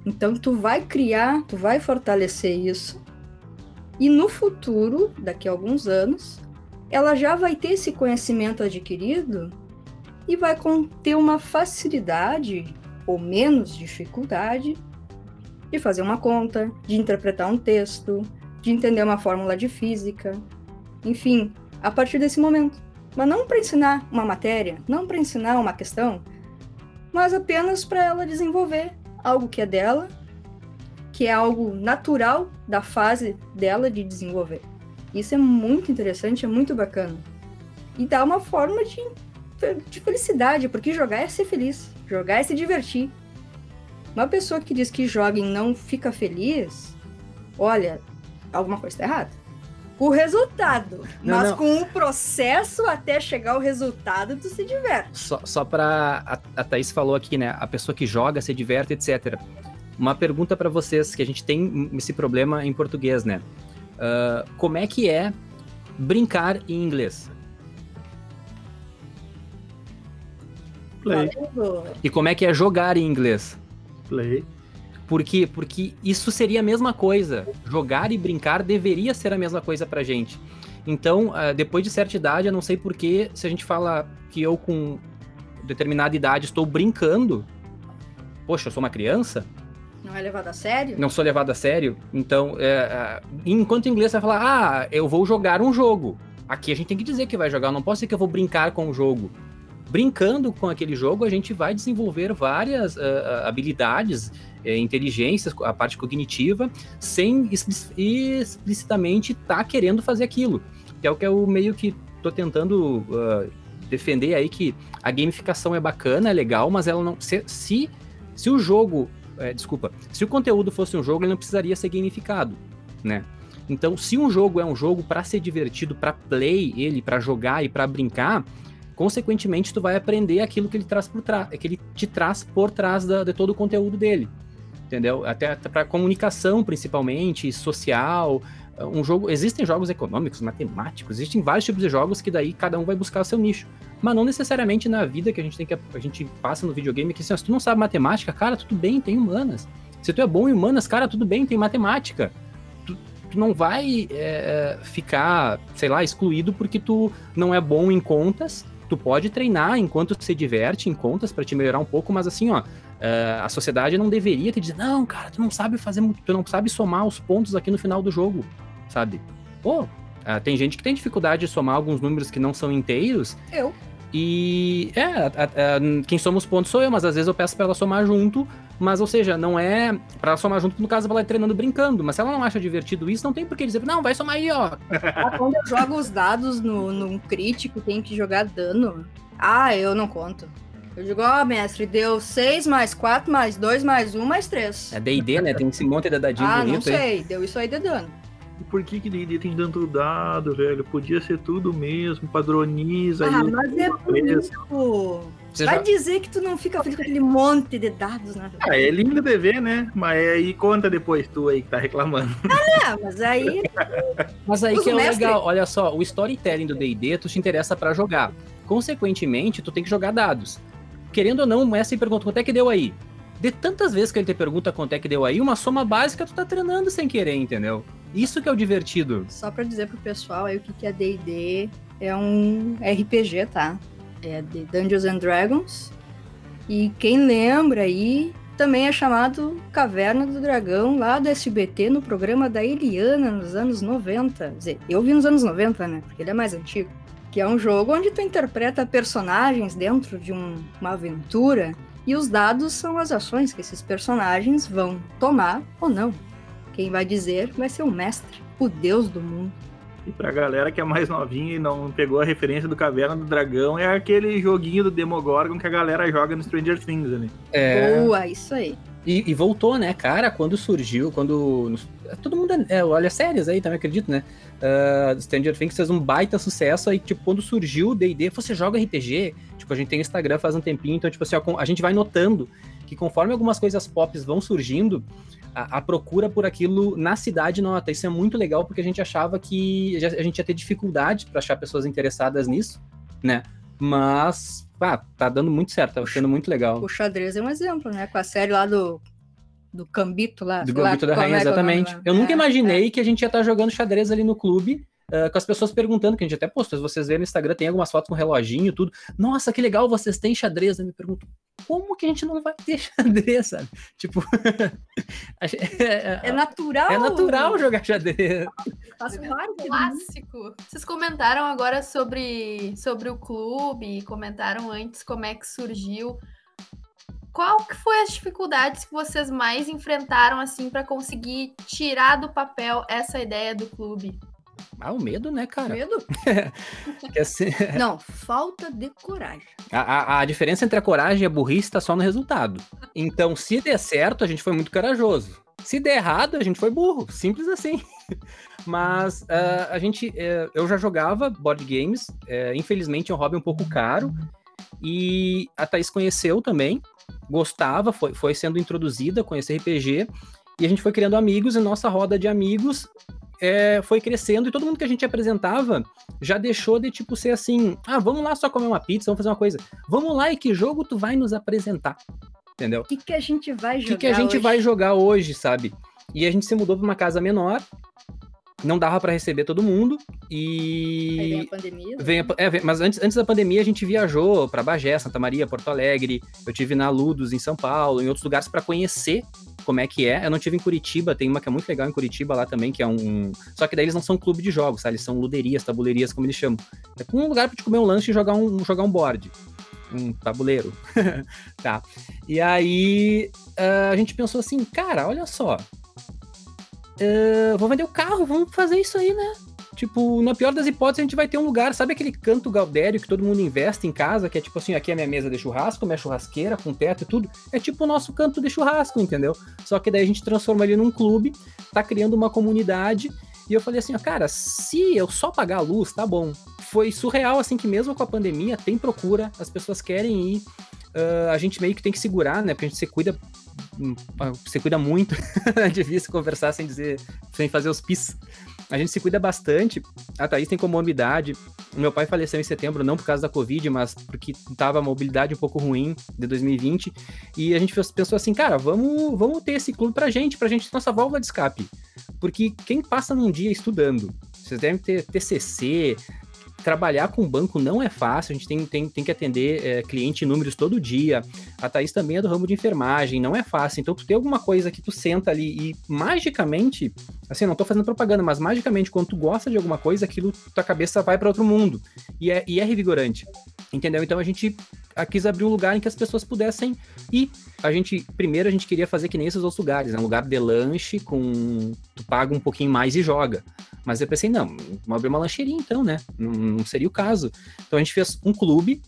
Então tu vai criar, tu vai fortalecer isso. E no futuro, daqui a alguns anos, ela já vai ter esse conhecimento adquirido e vai ter uma facilidade ou menos dificuldade de fazer uma conta, de interpretar um texto, de entender uma fórmula de física, enfim, a partir desse momento. Mas não para ensinar uma matéria, não para ensinar uma questão, mas apenas para ela desenvolver algo que é dela, que é algo natural da fase dela de desenvolver. Isso é muito interessante, é muito bacana. E dá uma forma de, de felicidade, porque jogar é ser feliz. Jogar é se divertir. Uma pessoa que diz que joga e não fica feliz, olha, alguma coisa está errada. O resultado. Não, mas não. com o processo até chegar ao resultado, tu se diverte. Só, só pra. A, a Thaís falou aqui, né? A pessoa que joga, se diverte, etc. Uma pergunta pra vocês, que a gente tem esse problema em português, né? Ah, como é que é brincar em inglês? Play. E como é que é jogar em inglês? play. Por quê? Porque isso seria a mesma coisa. Jogar e brincar deveria ser a mesma coisa pra gente. Então, ah, depois de certa idade, eu não sei porquê, se a gente fala que eu com determinada idade estou brincando, poxa, eu sou uma criança, Não é levado a sério? não sou levado a sério. Então, é, é, enquanto em inglês vai falar, ah, eu vou jogar um jogo. Aqui a gente tem que dizer que vai jogar, não posso dizer que eu vou brincar com o jogo. Brincando com aquele jogo, a gente vai desenvolver várias ah, habilidades, eh, inteligências, a parte cognitiva, sem expli- explicitamente estar querendo fazer aquilo. Que é o que eu meio que tô tentando ah, defender aí, que a gamificação é bacana, é legal, mas ela não. Se, se, se o jogo é, desculpa, se o conteúdo fosse um jogo, ele não precisaria ser gamificado, né? Então, se um jogo é um jogo para ser divertido, para play ele, para jogar e para brincar, consequentemente tu vai aprender aquilo que ele traz por trás, que ele te traz por trás da- de todo o conteúdo dele. Entendeu? Até, para comunicação principalmente, social, um jogo, existem jogos econômicos, matemáticos, existem vários tipos de jogos que daí cada um vai buscar o seu nicho mas não necessariamente na vida que a gente tem que a gente passa no videogame que assim, se tu não sabe matemática, cara, tudo bem, tem humanas. Se tu é bom em humanas, cara, tudo bem, tem matemática. Tu, tu não vai é, ficar, sei lá, excluído porque tu não é bom em contas. Tu pode treinar enquanto se diverte em contas para te melhorar um pouco, mas assim, ó, é, a sociedade não deveria te dizer, não, cara, tu não sabe fazer, tu não sabe somar os pontos aqui no final do jogo, sabe? Pô, ah, tem gente que tem dificuldade de somar alguns números que não são inteiros Eu. e é, a- a- quem soma os pontos sou eu, mas às vezes eu peço pra ela somar junto, mas ou seja, não é pra ela somar junto, no caso ela ir treinando brincando, mas se ela não acha divertido isso, não tem por que dizer, não, vai somar aí, ó. Quando eu jogo os dados no, num crítico, tem que jogar dano. Ah, eu não conto. Eu digo, ó, mestre, deu 6 mais 4 mais 2 mais 1 mais 3. É D&D, né, tem esse monte de dadinho ah, não bonito aí. sei, deu isso aí de dano. E por que que D&D tem tanto dado, velho? Podia ser tudo mesmo, padroniza Ah, aí. mas é bonito. Você Vai já- dizer que tu não fica feliz com aquele monte de dados, né? Ah, é lindo de ver, né? Mas aí conta depois tu aí que tá reclamando. Ah, mas aí Mas aí Usa que é mestre. legal, olha só, o storytelling do D&D, tu te interessa pra jogar. Consequentemente, tu tem que jogar dados. Querendo ou não, mestre pergunta quanto é que deu aí. De tantas vezes que ele te pergunta quanto é que deu aí, uma soma básica tu tá treinando sem querer, entendeu? Isso que é o divertido. Só pra dizer pro pessoal aí o que que é D&D, é um RPG, tá? É de Dungeons and Dragons. E quem lembra aí, também é chamado Caverna do Dragão, lá do SBT, no programa da Eliana, nos anos 90. Quer dizer, eu vi nos anos 90, né? Porque ele é mais antigo. Que é um jogo onde tu interpreta personagens dentro de um- uma aventura e os dados são as ações que esses personagens vão tomar ou não. Quem vai dizer vai ser o mestre, o deus do mundo. E pra galera que é mais novinha e não pegou a referência do Caverna do Dragão, é aquele joguinho do Demogorgon que a galera joga no Stranger Things ali. É. Boa, isso aí. E, e voltou, né, cara, quando surgiu, quando. todo mundo é, olha séries aí também, acredito, né? Ah, Stranger Things fez um baita sucesso aí, tipo, quando surgiu o DD, você joga RPG? Tipo, a gente tem Instagram faz um tempinho, então, tipo assim, ó, a gente vai notando que conforme algumas coisas pop vão surgindo, a, a procura por aquilo na cidade nota. Isso é muito legal, porque a gente achava que a gente ia ter dificuldade para achar pessoas interessadas nisso, né? Mas, pá, tá dando muito certo, tá sendo muito legal. O xadrez é um exemplo, né? Com a série lá do, do Cambito lá. Do Gambito da Rainha, é é exatamente. Eu nunca É, imaginei que a gente ia estar jogando xadrez ali no clube, ah, com as pessoas perguntando, que a gente até postou, se vocês verem no Instagram, tem algumas fotos com reloginho e tudo. Nossa, que legal, vocês têm xadrez. Eu me pergunto, como que a gente não vai ter xadrez, sabe? Tipo, gente- é, É natural. é natural jogar xadrez. Faço vários. Clássico. Vocês comentaram agora sobre, sobre o clube, comentaram antes como é que surgiu. Qual que foi as dificuldades que vocês mais enfrentaram assim para conseguir tirar do papel essa ideia do clube? Ah, o medo, né, cara? Medo? Que assim, Não, falta de coragem. a, a- a diferença entre a coragem e a burrice tá só no resultado. Então, se der certo, a gente foi muito corajoso. Se der errado, a gente foi burro. Simples assim. Mas ah, a gente. eh, eu já jogava board games. eh, infelizmente é um hobby um pouco caro. E a Thaís conheceu também. Gostava, foi, foi sendo introduzida, conhecer RPG. E a gente foi criando amigos, e nossa roda de amigos eh, foi crescendo. E todo mundo que a gente apresentava já deixou de, tipo, ser assim: ah, vamos lá só comer uma pizza, vamos fazer uma coisa. Vamos lá e que jogo tu vai nos apresentar? Entendeu? O que, que a gente vai O jogar que, que a gente hoje? vai jogar hoje, sabe? E a gente se mudou pra uma casa menor, não dava pra receber todo mundo, Aí vem a e. pandemia. Vem a- é, vem- mas antes, antes da pandemia a gente viajou pra Bagé, Santa Maria, Porto Alegre. Eu tive na Ludus em São Paulo, em outros lugares pra conhecer como é que é. Eu não tive em Curitiba, tem uma que é muito legal em Curitiba lá também, que é um. Só que daí eles não são clube de jogos, tá? Eles são luderias, tabulerias, como eles chamam. É um lugar pra te comer um lanche e jogar um, jogar um board. Um tabuleiro. tá. E aí ah, a gente pensou assim, cara, olha só. Ah, vou vender o carro, vamos fazer isso aí, né? Tipo, na pior das hipóteses, a gente vai ter um lugar, sabe aquele canto Galdério que todo mundo investe em casa, que é tipo assim, aqui é minha mesa de churrasco, minha churrasqueira, com teto e tudo. É tipo o nosso canto de churrasco, entendeu? Só que daí a gente transforma ele num clube, tá criando uma comunidade. E eu falei assim, ó, cara, se eu só pagar a luz, tá bom. Foi surreal, assim, que mesmo com a pandemia, tem procura, as pessoas querem ir. Ah, a gente meio que tem que segurar, né? Porque a gente se cuida. hum, Você cuida muito. é difícil conversar sem dizer, sem fazer os pis. A gente se cuida bastante. A Thaís tem comorbidade. Meu pai faleceu em setembro, não por causa da Covid, mas porque tava a mobilidade um pouco ruim de 2020. E a gente pensou assim, cara, vamos, vamos ter esse clube pra gente, pra gente nossa válvula de escape. Porque quem passa num dia estudando, vocês devem ter TCC, trabalhar com banco não é fácil, a gente tem, tem, tem que atender é, cliente em números todo dia. A Thaís também é do ramo de enfermagem, não é fácil. Então, tu tem alguma coisa que tu senta ali e magicamente, assim, não tô fazendo propaganda, mas magicamente, quando tu gosta de alguma coisa, aquilo, tua cabeça vai para outro mundo. E é, e é revigorante. Entendeu? Então a gente ah, quis abrir um lugar em que as pessoas pudessem ir. A gente, primeiro, a gente queria fazer que nem esses outros lugares, né? Um lugar de lanche com. Tu paga um pouquinho mais e joga. Mas eu pensei, não, vamos abrir uma lancheirinha então, né? Não, não seria o caso. Então a gente fez um clube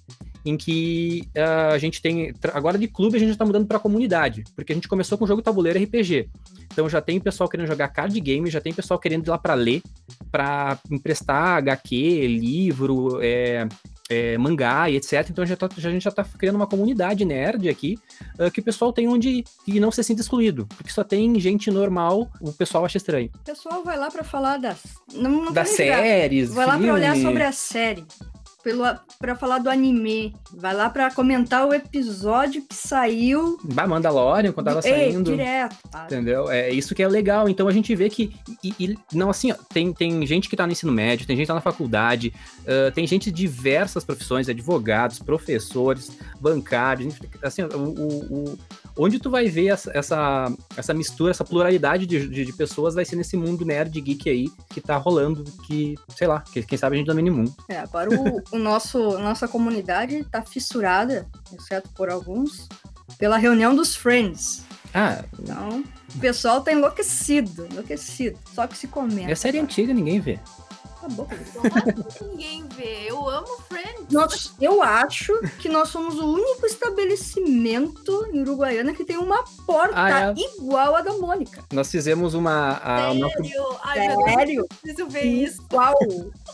em que ah, a gente tem. Agora de clube a gente já tá mudando pra comunidade. Porque a gente começou com jogo tabuleiro RPG. Então já tem pessoal querendo jogar card game, já tem pessoal querendo ir lá pra ler, pra emprestar HQ, livro, é, é, mangá e etc. Então já tá- já- a gente já tá criando uma comunidade nerd aqui, ah, que o pessoal tem onde ir e não se sinta excluído. Porque só tem gente normal, o pessoal acha estranho. O pessoal vai lá pra falar das. Não, não Das séries, Vai lá pra olhar sobre a série. Pra falar do anime. Vai lá pra comentar o episódio que saiu. Bah, Mandalorian, quando tava Ei, saindo. direto. tá? Entendeu? É isso que é legal. Então a gente vê que. E, e- não, assim, ó, tem, tem gente que tá no ensino médio, tem gente que tá na faculdade, ah, tem gente de diversas profissões, advogados, professores, bancários, assim, o, o- o- onde tu vai ver essa, essa, essa mistura, essa pluralidade de, de, de pessoas vai ser nesse mundo nerd geek aí que tá rolando, que, sei lá, que, quem sabe a gente domine o mundo. É, agora o, o nosso, nossa comunidade tá fissurada, exceto por alguns, pela reunião dos Friends. Ah, Então, o pessoal tá enlouquecido, enlouquecido. Só que se comenta. é série antiga, ninguém vê. Bom. Como assim ninguém vê? Eu amo Friends. Nós, eu acho que nós somos o único estabelecimento em Uruguaiana que tem uma porta Ah, igual a da Mônica. Nós fizemos uma. A, Sério? Ai, meu Deus, Sério? preciso ver isso. Igual.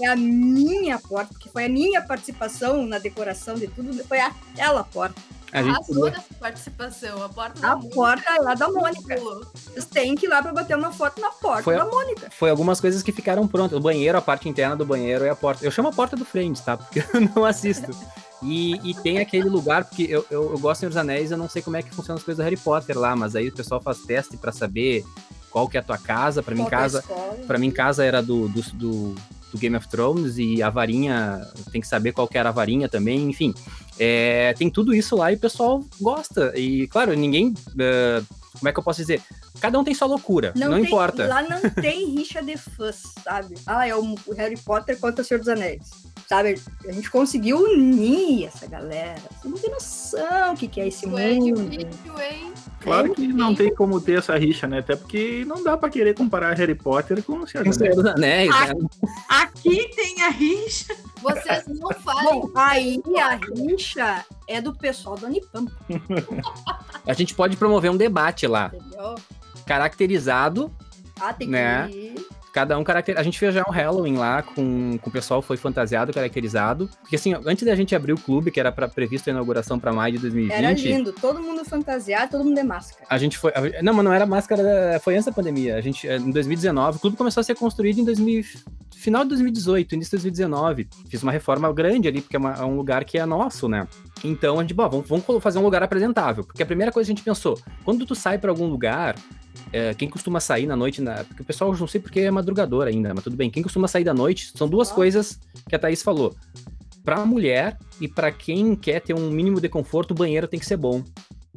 É a minha porta, porque foi a minha participação na decoração de tudo, foi aquela porta. A gente nessa participação. A porta da A porta é lá da Mônica. Mônica. Vocês têm que ir lá pra bater uma foto na porta Foi da Mônica. foi algumas coisas que ficaram prontas. O banheiro, a parte interna do banheiro é a porta. Eu chamo a porta do Friends, tá? Porque eu não assisto. E, e tem aquele lugar, porque eu, eu, eu gosto de Senhor dos Anéis, eu não sei como é que funciona as coisas do Harry Potter lá, mas aí o pessoal faz teste pra saber qual que é a tua casa. Pra mim, é casa, pra mim, casa era do, do, do, do Game of Thrones e a varinha, tem que saber qual que era a varinha também, enfim. É, tem tudo isso lá e o pessoal gosta. E, claro, ninguém. eh, como é que eu posso dizer? Cada um tem sua loucura, não, tem- importa. Lá não tem rixa de fãs, sabe? Ah, é o Harry Potter contra o Senhor dos Anéis. Sabe? A gente conseguiu unir essa galera. Você não tem noção o que, que é esse Isso é mundo. difícil, hein? Claro que não tem como ter essa rixa, né? Até porque não dá pra querer comparar Harry Potter com o Senhor dos Anéis. dos Anéis, né? Aqui tem a rixa. Vocês não falem. Bom, aí a rixa é do pessoal do Unipam, A gente pode promover um debate lá, entendeu? caracterizado Ah, tem que Né? Cada um caracter... A gente fez já um Halloween lá com, com o pessoal, foi fantasiado, caracterizado. Porque assim, antes da gente abrir o clube, que era para previsto a inauguração para maio de 2020. Era lindo, todo mundo fantasiado, todo mundo de máscara. A gente foi. a- Não, mas não era máscara, foi antes da pandemia. A gente, eh, em 2019, o clube começou a ser construído em 2000, final de 2018, início de 2019. Fiz uma reforma grande ali, porque é, uma- é um lugar que é nosso, né? Então a gente, bom, vamos, vamos fazer um lugar apresentável. Porque a primeira coisa que a gente pensou, quando tu sai para algum lugar, eh, quem costuma sair na noite, na, porque o pessoal não sei porque é madrugador ainda, mas tudo bem. Quem costuma sair da noite, são duas Ah. coisas que a Thaís falou. Pra mulher e pra quem quer ter um mínimo de conforto, o banheiro tem que ser bom.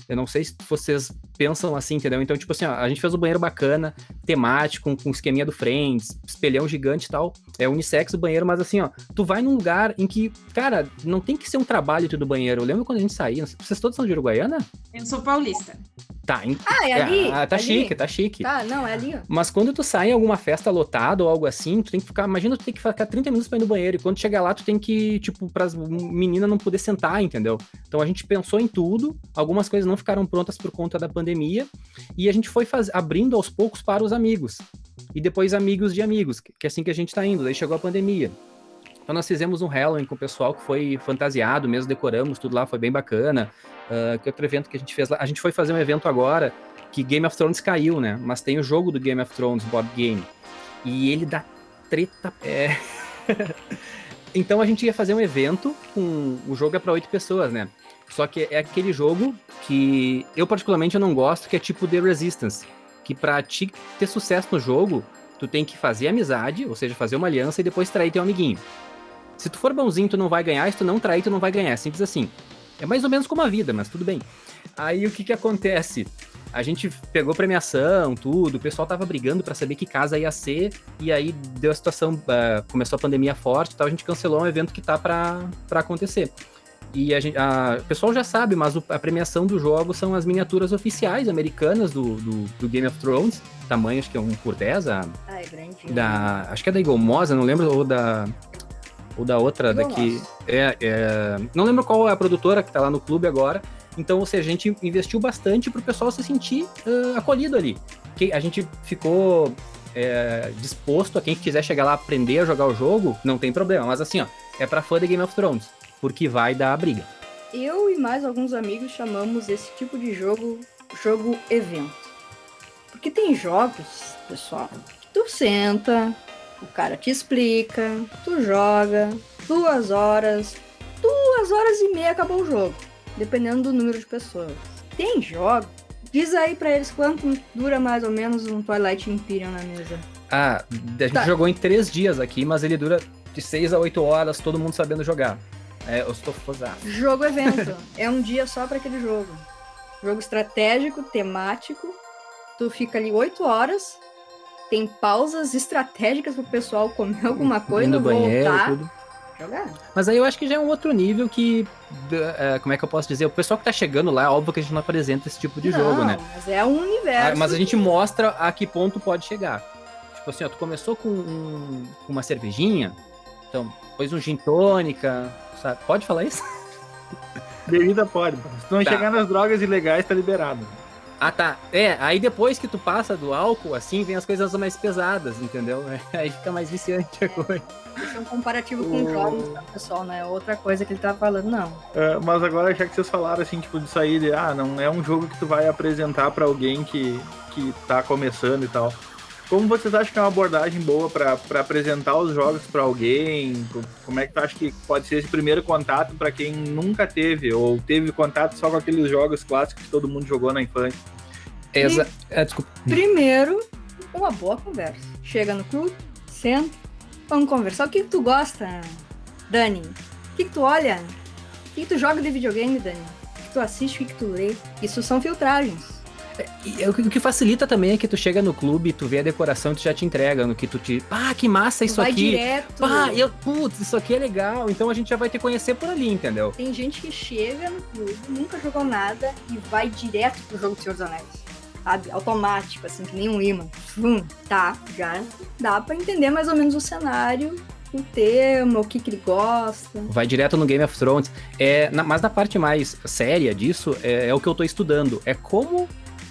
Eu não sei se vocês pensam assim, entendeu? Então, tipo assim, ó, a gente fez um banheiro bacana, temático, com, com esqueminha do Friends, espelhão gigante e tal. É unissex o banheiro, mas assim, ó, tu vai num lugar em que, cara, não tem que ser um trabalho tudo do banheiro. Eu lembro quando a gente saía, vocês todos são de Uruguaiana? Eu sou paulista. Tá, em- Ah, é ali? ah, tá ali? chique, tá chique. Tá, não, é ali, ó. Mas quando tu sai em alguma festa lotada ou algo assim, tu tem que ficar. Imagina tu tem que ficar 30 minutos pra ir no banheiro. E quando chegar lá, tu tem que, tipo, pras meninas não poder sentar, entendeu? Então a gente pensou em tudo. Algumas coisas não ficaram prontas por conta da pandemia. E a gente foi faz... abrindo aos poucos para os amigos. E depois amigos de amigos, que é assim que a gente tá indo. Daí chegou a pandemia. Então nós fizemos um Halloween com o pessoal que foi fantasiado, mesmo decoramos tudo lá, foi bem bacana. Ah, que outro evento que a gente fez lá? A gente foi fazer um evento agora que Game of Thrones caiu, né? Mas tem o jogo do Game of Thrones, board game. E ele dá treta. É. então a gente ia fazer um evento com. O jogo é para oito pessoas, né? Só que é aquele jogo que eu particularmente eu não gosto, que é tipo The Resistance. Que pra ti ter sucesso no jogo, tu tem que fazer amizade, ou seja, fazer uma aliança e depois trair teu amiguinho. Se tu for bonzinho, tu não vai ganhar, se tu não trair, tu não vai ganhar. É Simples assim. É mais ou menos como a vida, mas tudo bem. Aí o que que acontece? A gente pegou premiação, tudo, o pessoal tava brigando pra saber que casa ia ser, e aí deu a situação, ah, começou a pandemia forte e tal, a gente cancelou um evento que tá pra pra acontecer. E a gente, a- o pessoal já sabe, mas o- a premiação do jogo são as miniaturas oficiais americanas do, do, do Game of Thrones, tamanho acho que é um por 10, a, Ah, é grande. da, acho que é da Igomosa, não lembro, ou da, ou da outra daqui. É, é, não lembro qual é a produtora que tá lá no clube agora. Então, ou seja, a gente investiu bastante pro pessoal se sentir ah, acolhido ali. Que a gente ficou é, disposto a quem quiser chegar lá aprender a jogar o jogo, não tem problema. Mas assim, ó, é pra fã de Game of Thrones, porque vai dar briga. Eu e mais alguns amigos chamamos esse tipo de jogo jogo evento. Porque tem jogos, pessoal, que tu senta, o cara te explica, tu joga, duas horas, duas horas e meia acabou o jogo, dependendo do número de pessoas. Tem jogos, diz aí pra eles quanto dura mais ou menos um Twilight Imperium na mesa. Ah, a gente Tá. jogou em três dias aqui, mas ele dura de 6 a 8 horas, todo mundo sabendo jogar. É, eu estou fozado. Jogo evento. é um dia só pra aquele jogo. Jogo estratégico, temático. Tu fica ali oito horas. Tem pausas estratégicas pro pessoal comer alguma coisa, no banheiro, voltar, tudo. jogar. Mas aí eu acho que já é um outro nível que. é, como é que eu posso dizer? O pessoal que tá chegando lá, é óbvio que a gente não apresenta esse tipo de jogo, Não, né? Mas é um universo. Ah, Mas a gente mostra a que ponto pode chegar. Tipo assim, ó, tu começou com um- uma cervejinha, então, depois um gin tônica, sabe? Pode falar isso? Bebida pode. Se não Tá. chegar nas drogas ilegais, tá liberado. Ah, tá. É, aí depois que tu passa do álcool, assim, vem as coisas mais pesadas, entendeu? Aí fica mais viciante a coisa. Isso é um comparativo com O- jogos, tá, pessoal, não é outra coisa que ele tá falando, não. É, mas agora, já que vocês falaram assim, tipo, de sair de, ah, não é um jogo que tu vai apresentar pra alguém que, que tá começando e tal. Como vocês acham que é uma abordagem boa pra apresentar os jogos pra alguém? Co- Como é que tu acha que pode ser esse primeiro contato pra quem nunca teve ou teve contato só com aqueles jogos clássicos que todo mundo jogou na infância? Exa é, desculpa. Primeiro, uma boa conversa. Chega no clube, senta, vamos conversar. O que, que tu gosta, Dani? O que, que tu olha? O que, que tu joga de videogame, Dani? O que tu assiste, o que, que tu lê? Isso são filtragens. O que- facilita também é que tu chega no clube, tu vê a decoração e tu já te entrega, no que tu te. Ah, que massa isso Vai aqui! direto. Pá, eu, putz, isso aqui é legal. Então a gente já vai te conhecer por ali, entendeu? Tem gente que chega no clube, nunca jogou nada e vai direto pro jogo do Senhor dos Anéis. Sabe? Automático, assim, que nem um imã. Hum, tá, já dá pra entender mais ou menos o cenário, o tema, o que, que ele gosta. Vai direto no Game of Thrones. É, na- mas na parte mais séria disso, é, é o que eu tô estudando. É como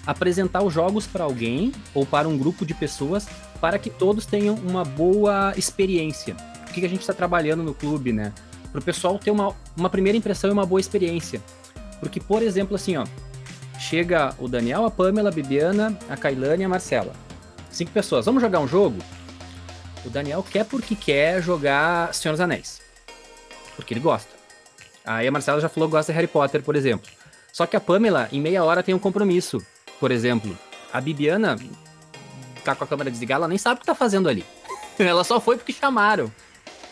apresentar os jogos para alguém ou para um grupo de pessoas para que todos tenham uma boa experiência. O que, a gente está trabalhando no clube, né? Para o pessoal ter uma, uma primeira impressão e uma boa experiência. Porque, por exemplo, assim, ó, chega o Daniel, a Pamela, a Bibiana, a Kailane e a Marcela. Cinco pessoas. Vamos jogar um jogo? O Daniel quer porque quer jogar Senhor dos Anéis. Porque ele gosta. Aí a Marcela já falou que gosta de Harry Potter, por exemplo. Só que a Pamela, em meia hora, tem um compromisso, por exemplo. A Bibiana tá com a câmera desligada, ela nem sabe o que tá fazendo ali. ela só foi porque chamaram.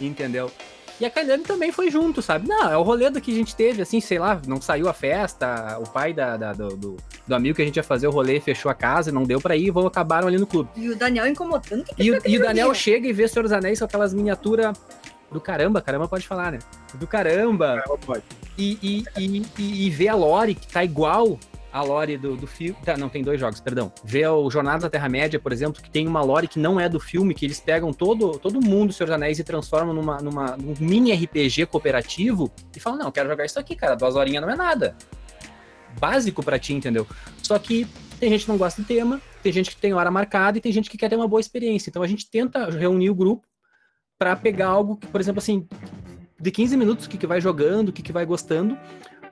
Entendeu? E a Kailane também foi junto, sabe? Não, é o rolê do que a gente teve, assim, sei lá, não saiu a festa, o pai da, da- do, do, do amigo que a gente ia fazer o rolê fechou a casa e não deu pra ir, vão acabaram ali no clube. E o Daniel incomodando. Que E, o- e o Daniel joguinho? chega e vê Senhor dos Anéis com aquelas miniaturas do caramba, caramba pode falar, né? Do caramba. Ela pode. E, e, e, e, e vê a lore que tá igual a lore do, do filme. Tá, não, tem dois jogos, perdão. Vê o Jornada da Terra-média, por exemplo, que tem uma lore que não é do filme, que eles pegam todo, todo mundo do Senhor dos Anéis e transformam numa, numa, num mini RPG cooperativo e falam, não, quero jogar isso aqui, cara, duas horinhas não é nada. Básico pra ti, entendeu? Só que tem gente que não gosta do tema, tem gente que tem hora marcada e tem gente que quer ter uma boa experiência. Então a gente tenta reunir o grupo pra pegar algo que, por exemplo, assim, de 15 minutos, o que, que vai jogando, o que, que vai gostando.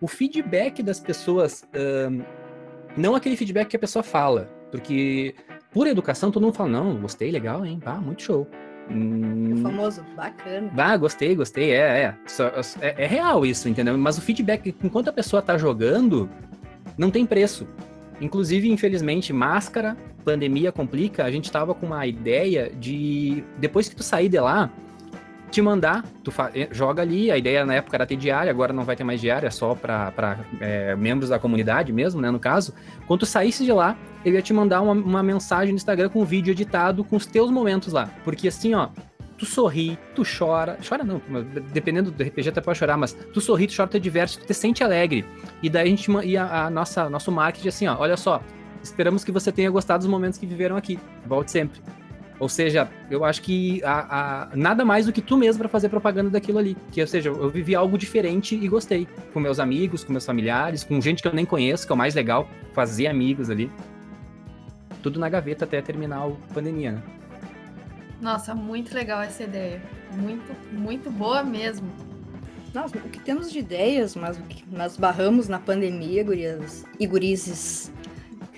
O feedback das pessoas, ahn, não aquele feedback que a pessoa fala, porque por educação todo mundo fala, não, gostei, legal, hein, ah, muito show. O Hum, famoso, bacana. ah, gostei, gostei, é, é. É. é real isso, entendeu? Mas o feedback, enquanto a pessoa tá jogando, não tem preço. Inclusive, infelizmente, máscara, pandemia complica. A gente tava com uma ideia de, depois que tu sair de lá, te mandar, tu eh, joga ali. A ideia na época era ter diária, agora não vai ter mais diária, é só para membros da comunidade mesmo, né? No caso. Quando tu saísse de lá, eu ia te mandar uma, uma mensagem no Instagram com um vídeo editado com os teus momentos lá. Porque assim, ó, tu sorri, tu chora. Chora não, dependendo do RPG até pode chorar, mas tu sorri, tu chora, tu te diverte, tu te sente alegre. E daí a gente e a, a nossa nosso marketing assim, ó, olha só, esperamos que você tenha gostado dos momentos que viveram aqui. Volte sempre. Ou seja, eu acho que a, a- nada mais do que tu mesmo para fazer propaganda daquilo ali. Que, ou seja, eu vivi algo diferente e gostei. Com meus amigos, com meus familiares, com gente que eu nem conheço, que é o mais legal, fazer amigos ali. Tudo na gaveta até terminar a pandemia, né? Nossa, muito legal essa ideia. Muito, muito boa mesmo. Nós, o que temos de ideias, mas o que nós barramos na pandemia, gurias e gurizes,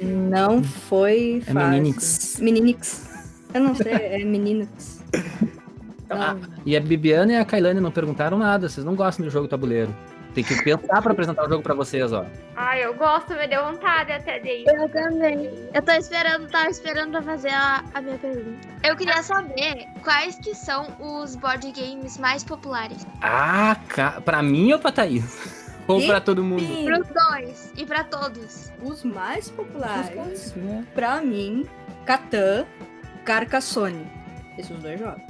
não foi É fácil. meninix. Meninix. Eu não sei, é meninix. Ah, E a Bibiana e a Kailane não perguntaram nada, vocês não gostam do jogo tabuleiro. Tem que pensar pra apresentar o jogo pra vocês, ó. Ai, eu gosto, me deu vontade até de ir. Eu também. Eu tô esperando, tava esperando pra fazer a, a minha pergunta. Eu queria saber quais que são os board games mais populares. Ah, ca... pra mim ou pra Thaís? Ou E- pra todo mundo? Sim, Pros dois e pra todos. os mais populares, pra mim, Catan, Carcassonne. Esses dois jogos.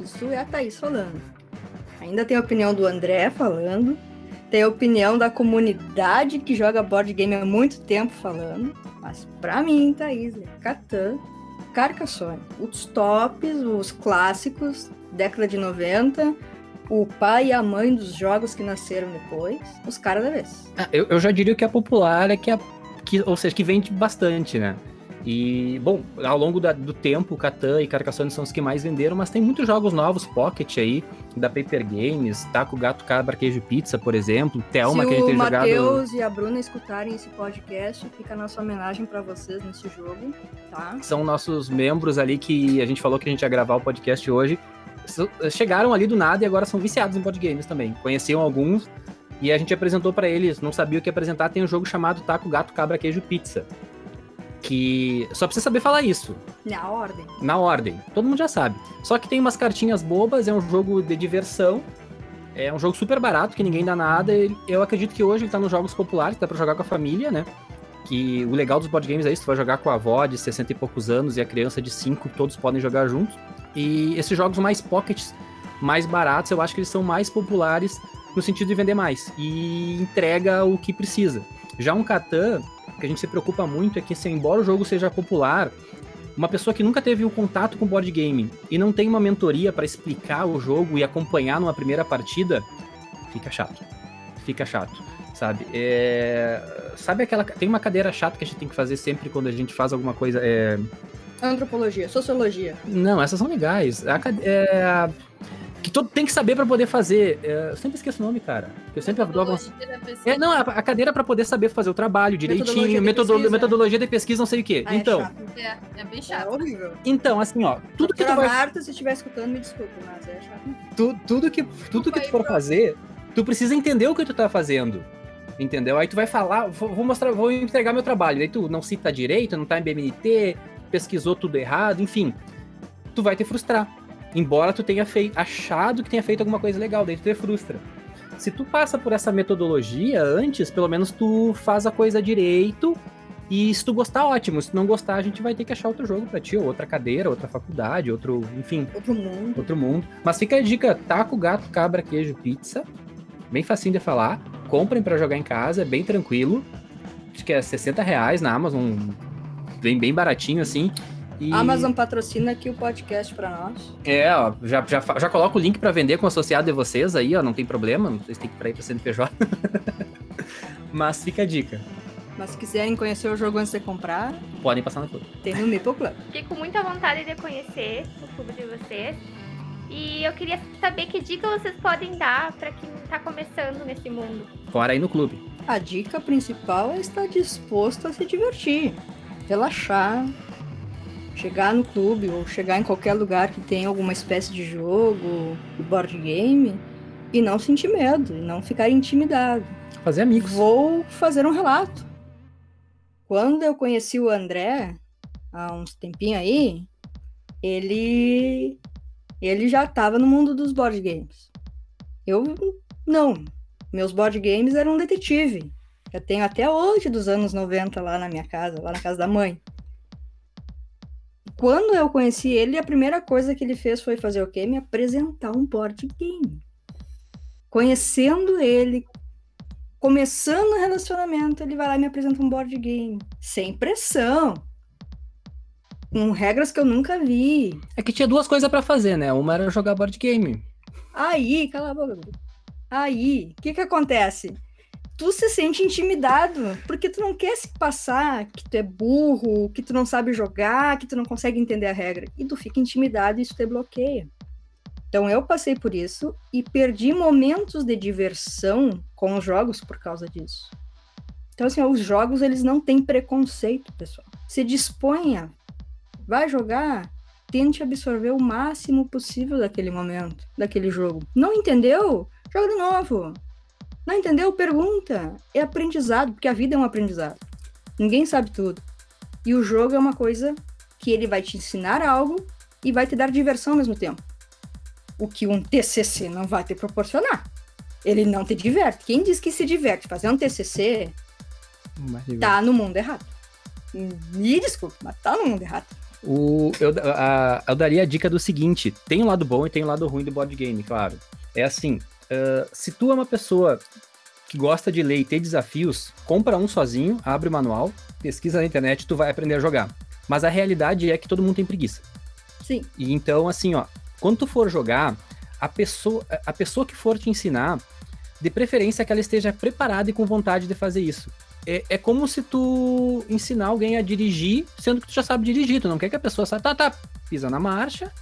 Isso é a Thaís falando. Ainda tem a opinião do André falando. Tem a opinião da comunidade que joga board game há muito tempo falando. Mas pra mim, Thaís, é Catan, Carcassonne. Os tops, os clássicos, década de 90. O pai e a mãe dos jogos que nasceram depois. Os caras da vez. Ah, eu, eu já diria que a popular é que, a, que ou seja, que vende bastante, né? E, bom, ao longo da- do tempo, Catan e Carcassonne são os que mais venderam, mas tem muitos jogos novos, Pocket aí, da Paper Games, Taco, Gato, Cabra, Queijo Pizza, por exemplo, Thelma, Se que a gente o tem jogado... Matheus e a Bruna escutarem esse podcast, fica a nossa homenagem pra vocês nesse jogo, tá? São nossos membros ali que a gente falou que a gente ia gravar o podcast hoje. Chegaram ali do nada e agora são viciados em board games também. Conheciam alguns e a gente apresentou pra eles, não sabia o que apresentar, tem um jogo chamado Taco, Gato, Cabra, Queijo Pizza. Que só precisa saber falar isso. Na ordem. na ordem. Todo mundo já sabe. Só que tem umas cartinhas bobas, é um jogo de diversão. É um jogo super barato, que ninguém dá nada. Eu acredito que hoje ele tá nos jogos populares, dá pra jogar com a família, né? Que o legal dos board games é isso, tu vai jogar com a avó de 60 e poucos anos e a criança de 5, todos podem jogar juntos. E esses jogos mais pockets, mais baratos, eu acho que eles são mais populares no sentido de vender mais e entrega o que precisa. Já um Catan, que a gente se preocupa muito é que, se embora o jogo seja popular, uma pessoa que nunca teve o um contato com board game e não tem uma mentoria para explicar o jogo e acompanhar numa primeira partida, fica chato. Fica chato, sabe? É... Sabe aquela. Tem uma cadeira chata que a gente tem que fazer sempre quando a gente faz alguma coisa. É... Antropologia, sociologia. Não, essas são legais. A, é, que todo tem que saber para poder fazer. É, eu sempre esqueço o nome, cara. Eu sempre Metodologia É, não, a, a cadeira para poder saber fazer o trabalho direitinho, metodologia de, metodologia de pesquisa, não sei o quê. Ah, então. É, é, é bem É chato. horrível. Então, assim, ó, tudo que tu Doutora vai, Marta, se estiver escutando, me desculpe, mas é chato. tu, tudo que tudo que tu for fazer, tu precisa entender o que tu tá fazendo. Entendeu? Aí tu vai falar, vou mostrar, vou entregar meu trabalho. Aí tu não cita direito, não tá em BMNT, pesquisou tudo errado, enfim. Tu vai te frustrar. Embora tu tenha fei- achado que tenha feito alguma coisa legal, daí tu te frustra. Se tu passa por essa metodologia antes, pelo menos tu faz a coisa direito. E se tu gostar, ótimo. Se não gostar, a gente vai ter que achar outro jogo pra ti, ou outra cadeira, outra faculdade, outro, enfim, Outro mundo. outro mundo. Mas fica a dica: taco, gato, cabra, queijo, pizza. Bem facinho de falar. Comprem pra jogar em casa, é bem tranquilo. Acho que é 60 reais na Amazon. Bem, bem baratinho assim. E... Amazon patrocina aqui o podcast pra nós. É, ó, já, já, já coloco o link pra vender com o associado de vocês aí, ó, não tem problema, vocês têm que ir pra ir pra CNPJ. Mas fica a dica, Mas se quiserem conhecer o jogo antes de comprar, podem passar no clube. tem no Meeple Club. Fiquei com muita vontade de conhecer o clube de vocês. E eu queria saber que dica vocês podem dar pra quem tá começando nesse mundo. Fora aí no clube. A dica principal é estar disposto a se divertir, relaxar, chegar no clube ou chegar em qualquer lugar que tenha alguma espécie de jogo, board game, e não sentir medo, e não ficar intimidado. Fazer amigos. Vou fazer um relato. Quando eu conheci o André, há uns tempinho aí, ele ele já estava no mundo dos board games. Eu não. Meus board games eram um detetive. Eu tenho até hoje dos anos 90 lá na minha casa, lá na casa da mãe. Quando eu conheci ele, a primeira coisa que ele fez foi fazer o quê? Me apresentar um board game. Conhecendo ele, começando o relacionamento, ele vai lá e me apresenta um board game. Sem pressão. Com regras que eu nunca vi. É que tinha duas coisas pra fazer, né? Uma era jogar board game. Aí, cala a boca. Aí, o que que acontece? Tu se sente intimidado, porque tu não quer se passar que tu é burro, que tu não sabe jogar, que tu não consegue entender a regra. E tu fica intimidado e isso te bloqueia. Então eu passei por isso e perdi momentos de diversão com os jogos por causa disso. Então assim, os jogos eles não têm preconceito, pessoal. Se disponha, vai jogar, tente absorver o máximo possível daquele momento, daquele jogo. Não entendeu? Joga de novo. Não entendeu? Pergunta. É aprendizado, porque a vida é um aprendizado. Ninguém sabe tudo. E o jogo é uma coisa que ele vai te ensinar algo e vai te dar diversão ao mesmo tempo. O que um TCC não vai te proporcionar. Ele não te diverte. Quem diz que se diverte fazer um TCC tá no mundo errado. Me desculpe, mas tá no mundo errado. O, eu, a- eu daria a dica do seguinte: tem o lado bom e tem o lado ruim do board game, claro. É assim: ah, se tu é uma pessoa que gosta de ler e ter desafios, compra um sozinho, abre o manual, pesquisa na internet, tu vai aprender a jogar. Mas a realidade é que todo mundo tem preguiça. Sim. E então, assim, ó, quando tu for jogar, a pessoa, a pessoa que for te ensinar, de preferência que ela esteja preparada e com vontade de fazer isso. É, é como se tu ensinar alguém a dirigir, sendo que tu já sabe dirigir. Tu não quer que a pessoa saiba, tá, tá, pisa na marcha,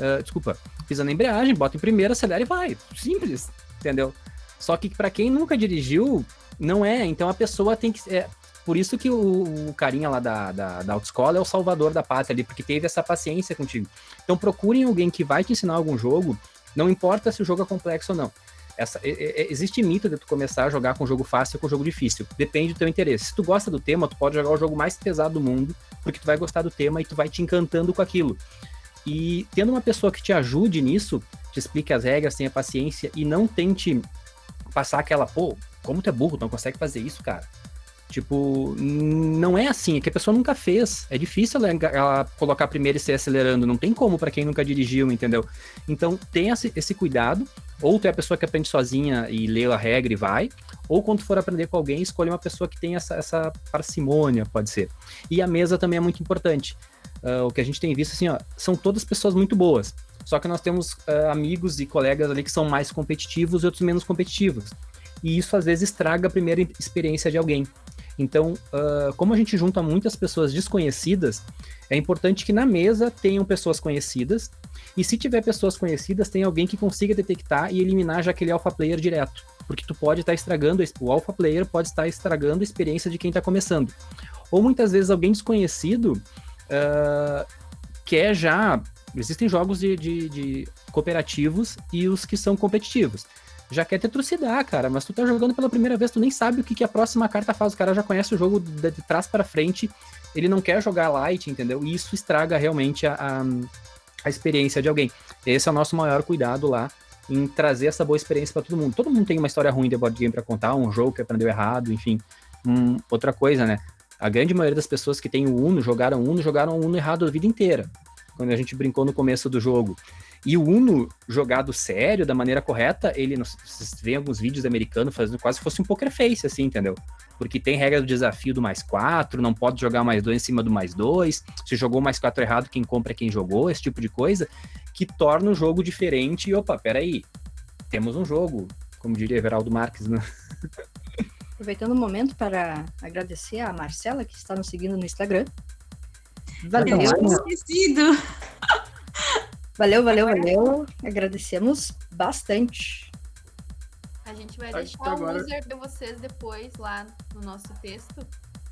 ah, desculpa, pisa na embreagem, bota em primeira, acelera e vai. Simples, entendeu? Só que pra quem nunca dirigiu, não é. Então a pessoa tem que. É, por isso que o, o carinha lá da, da, da autoescola é o salvador da pátria ali, porque teve essa paciência contigo. Então procurem alguém que vai te ensinar algum jogo, não importa se o jogo é complexo ou não. Essa, existe mito de tu começar a jogar com jogo fácil ou com jogo difícil. Depende do teu interesse. Se tu gosta do tema, tu pode jogar o jogo mais pesado do mundo, porque tu vai gostar do tema e tu vai te encantando com aquilo. E tendo uma pessoa que te ajude nisso, te explique as regras, tenha paciência e não tente passar aquela, pô, como tu é burro, não consegue fazer isso, cara. Tipo, não é assim, é que a pessoa nunca fez. É difícil ela, ela colocar primeiro e ser acelerando, não tem como para quem nunca dirigiu, entendeu? Então, tenha esse, cuidado. Ou tu é a pessoa que aprende sozinha e lê a regra e vai, ou quando for aprender com alguém, escolha uma pessoa que tenha essa, essa parcimônia, pode ser. E a mesa também é muito importante. Uh, o que a gente tem visto, assim, ó, são todas pessoas muito boas. Só que nós temos uh, amigos e colegas ali que são mais competitivos e outros menos competitivos. E isso às vezes estraga a primeira experiência de alguém. Então, uh, como a gente junta muitas pessoas desconhecidas, é importante que na mesa tenham pessoas conhecidas, e se tiver pessoas conhecidas, tem alguém que consiga detectar e eliminar já aquele alpha player direto. Porque tu pode estar estragando, o alpha player pode estar estragando a experiência de quem está começando. Ou muitas vezes alguém desconhecido quer já. Existem jogos de, de, de cooperativos e os que são competitivos já quer te trucidar, cara. Mas tu tá jogando pela primeira vez, tu nem sabe o que, que a próxima carta faz. O cara já conhece o jogo de, de trás para frente, ele não quer jogar light, entendeu? E isso estraga realmente a, a, a, experiência de alguém. Esse é o nosso maior cuidado lá em trazer essa boa experiência para todo mundo. Todo mundo tem uma história ruim de board game para contar, um jogo que aprendeu errado, enfim. Hum, outra coisa, né? A grande maioria das pessoas que tem o Uno, jogaram Uno, jogaram Uno errado a vida inteira. Quando a gente brincou no começo do jogo. E o Uno, jogado sério, da maneira correta, ele, vocês veem alguns vídeos americanos fazendo quase fosse um poker face, assim, entendeu? Porque tem regra do desafio do mais quatro, não pode jogar mais dois em cima do mais dois, se jogou mais quatro errado, quem compra é quem jogou, esse tipo de coisa, que torna o jogo diferente e, opa, peraí, temos um jogo, como diria Everaldo Marques, né? Aproveitando o momento para agradecer a Marcela, que está nos seguindo no Instagram. Valeu. Eu esquecido. Valeu, valeu, valeu. Agradecemos bastante. A gente vai deixar agora... o user de vocês depois lá no nosso texto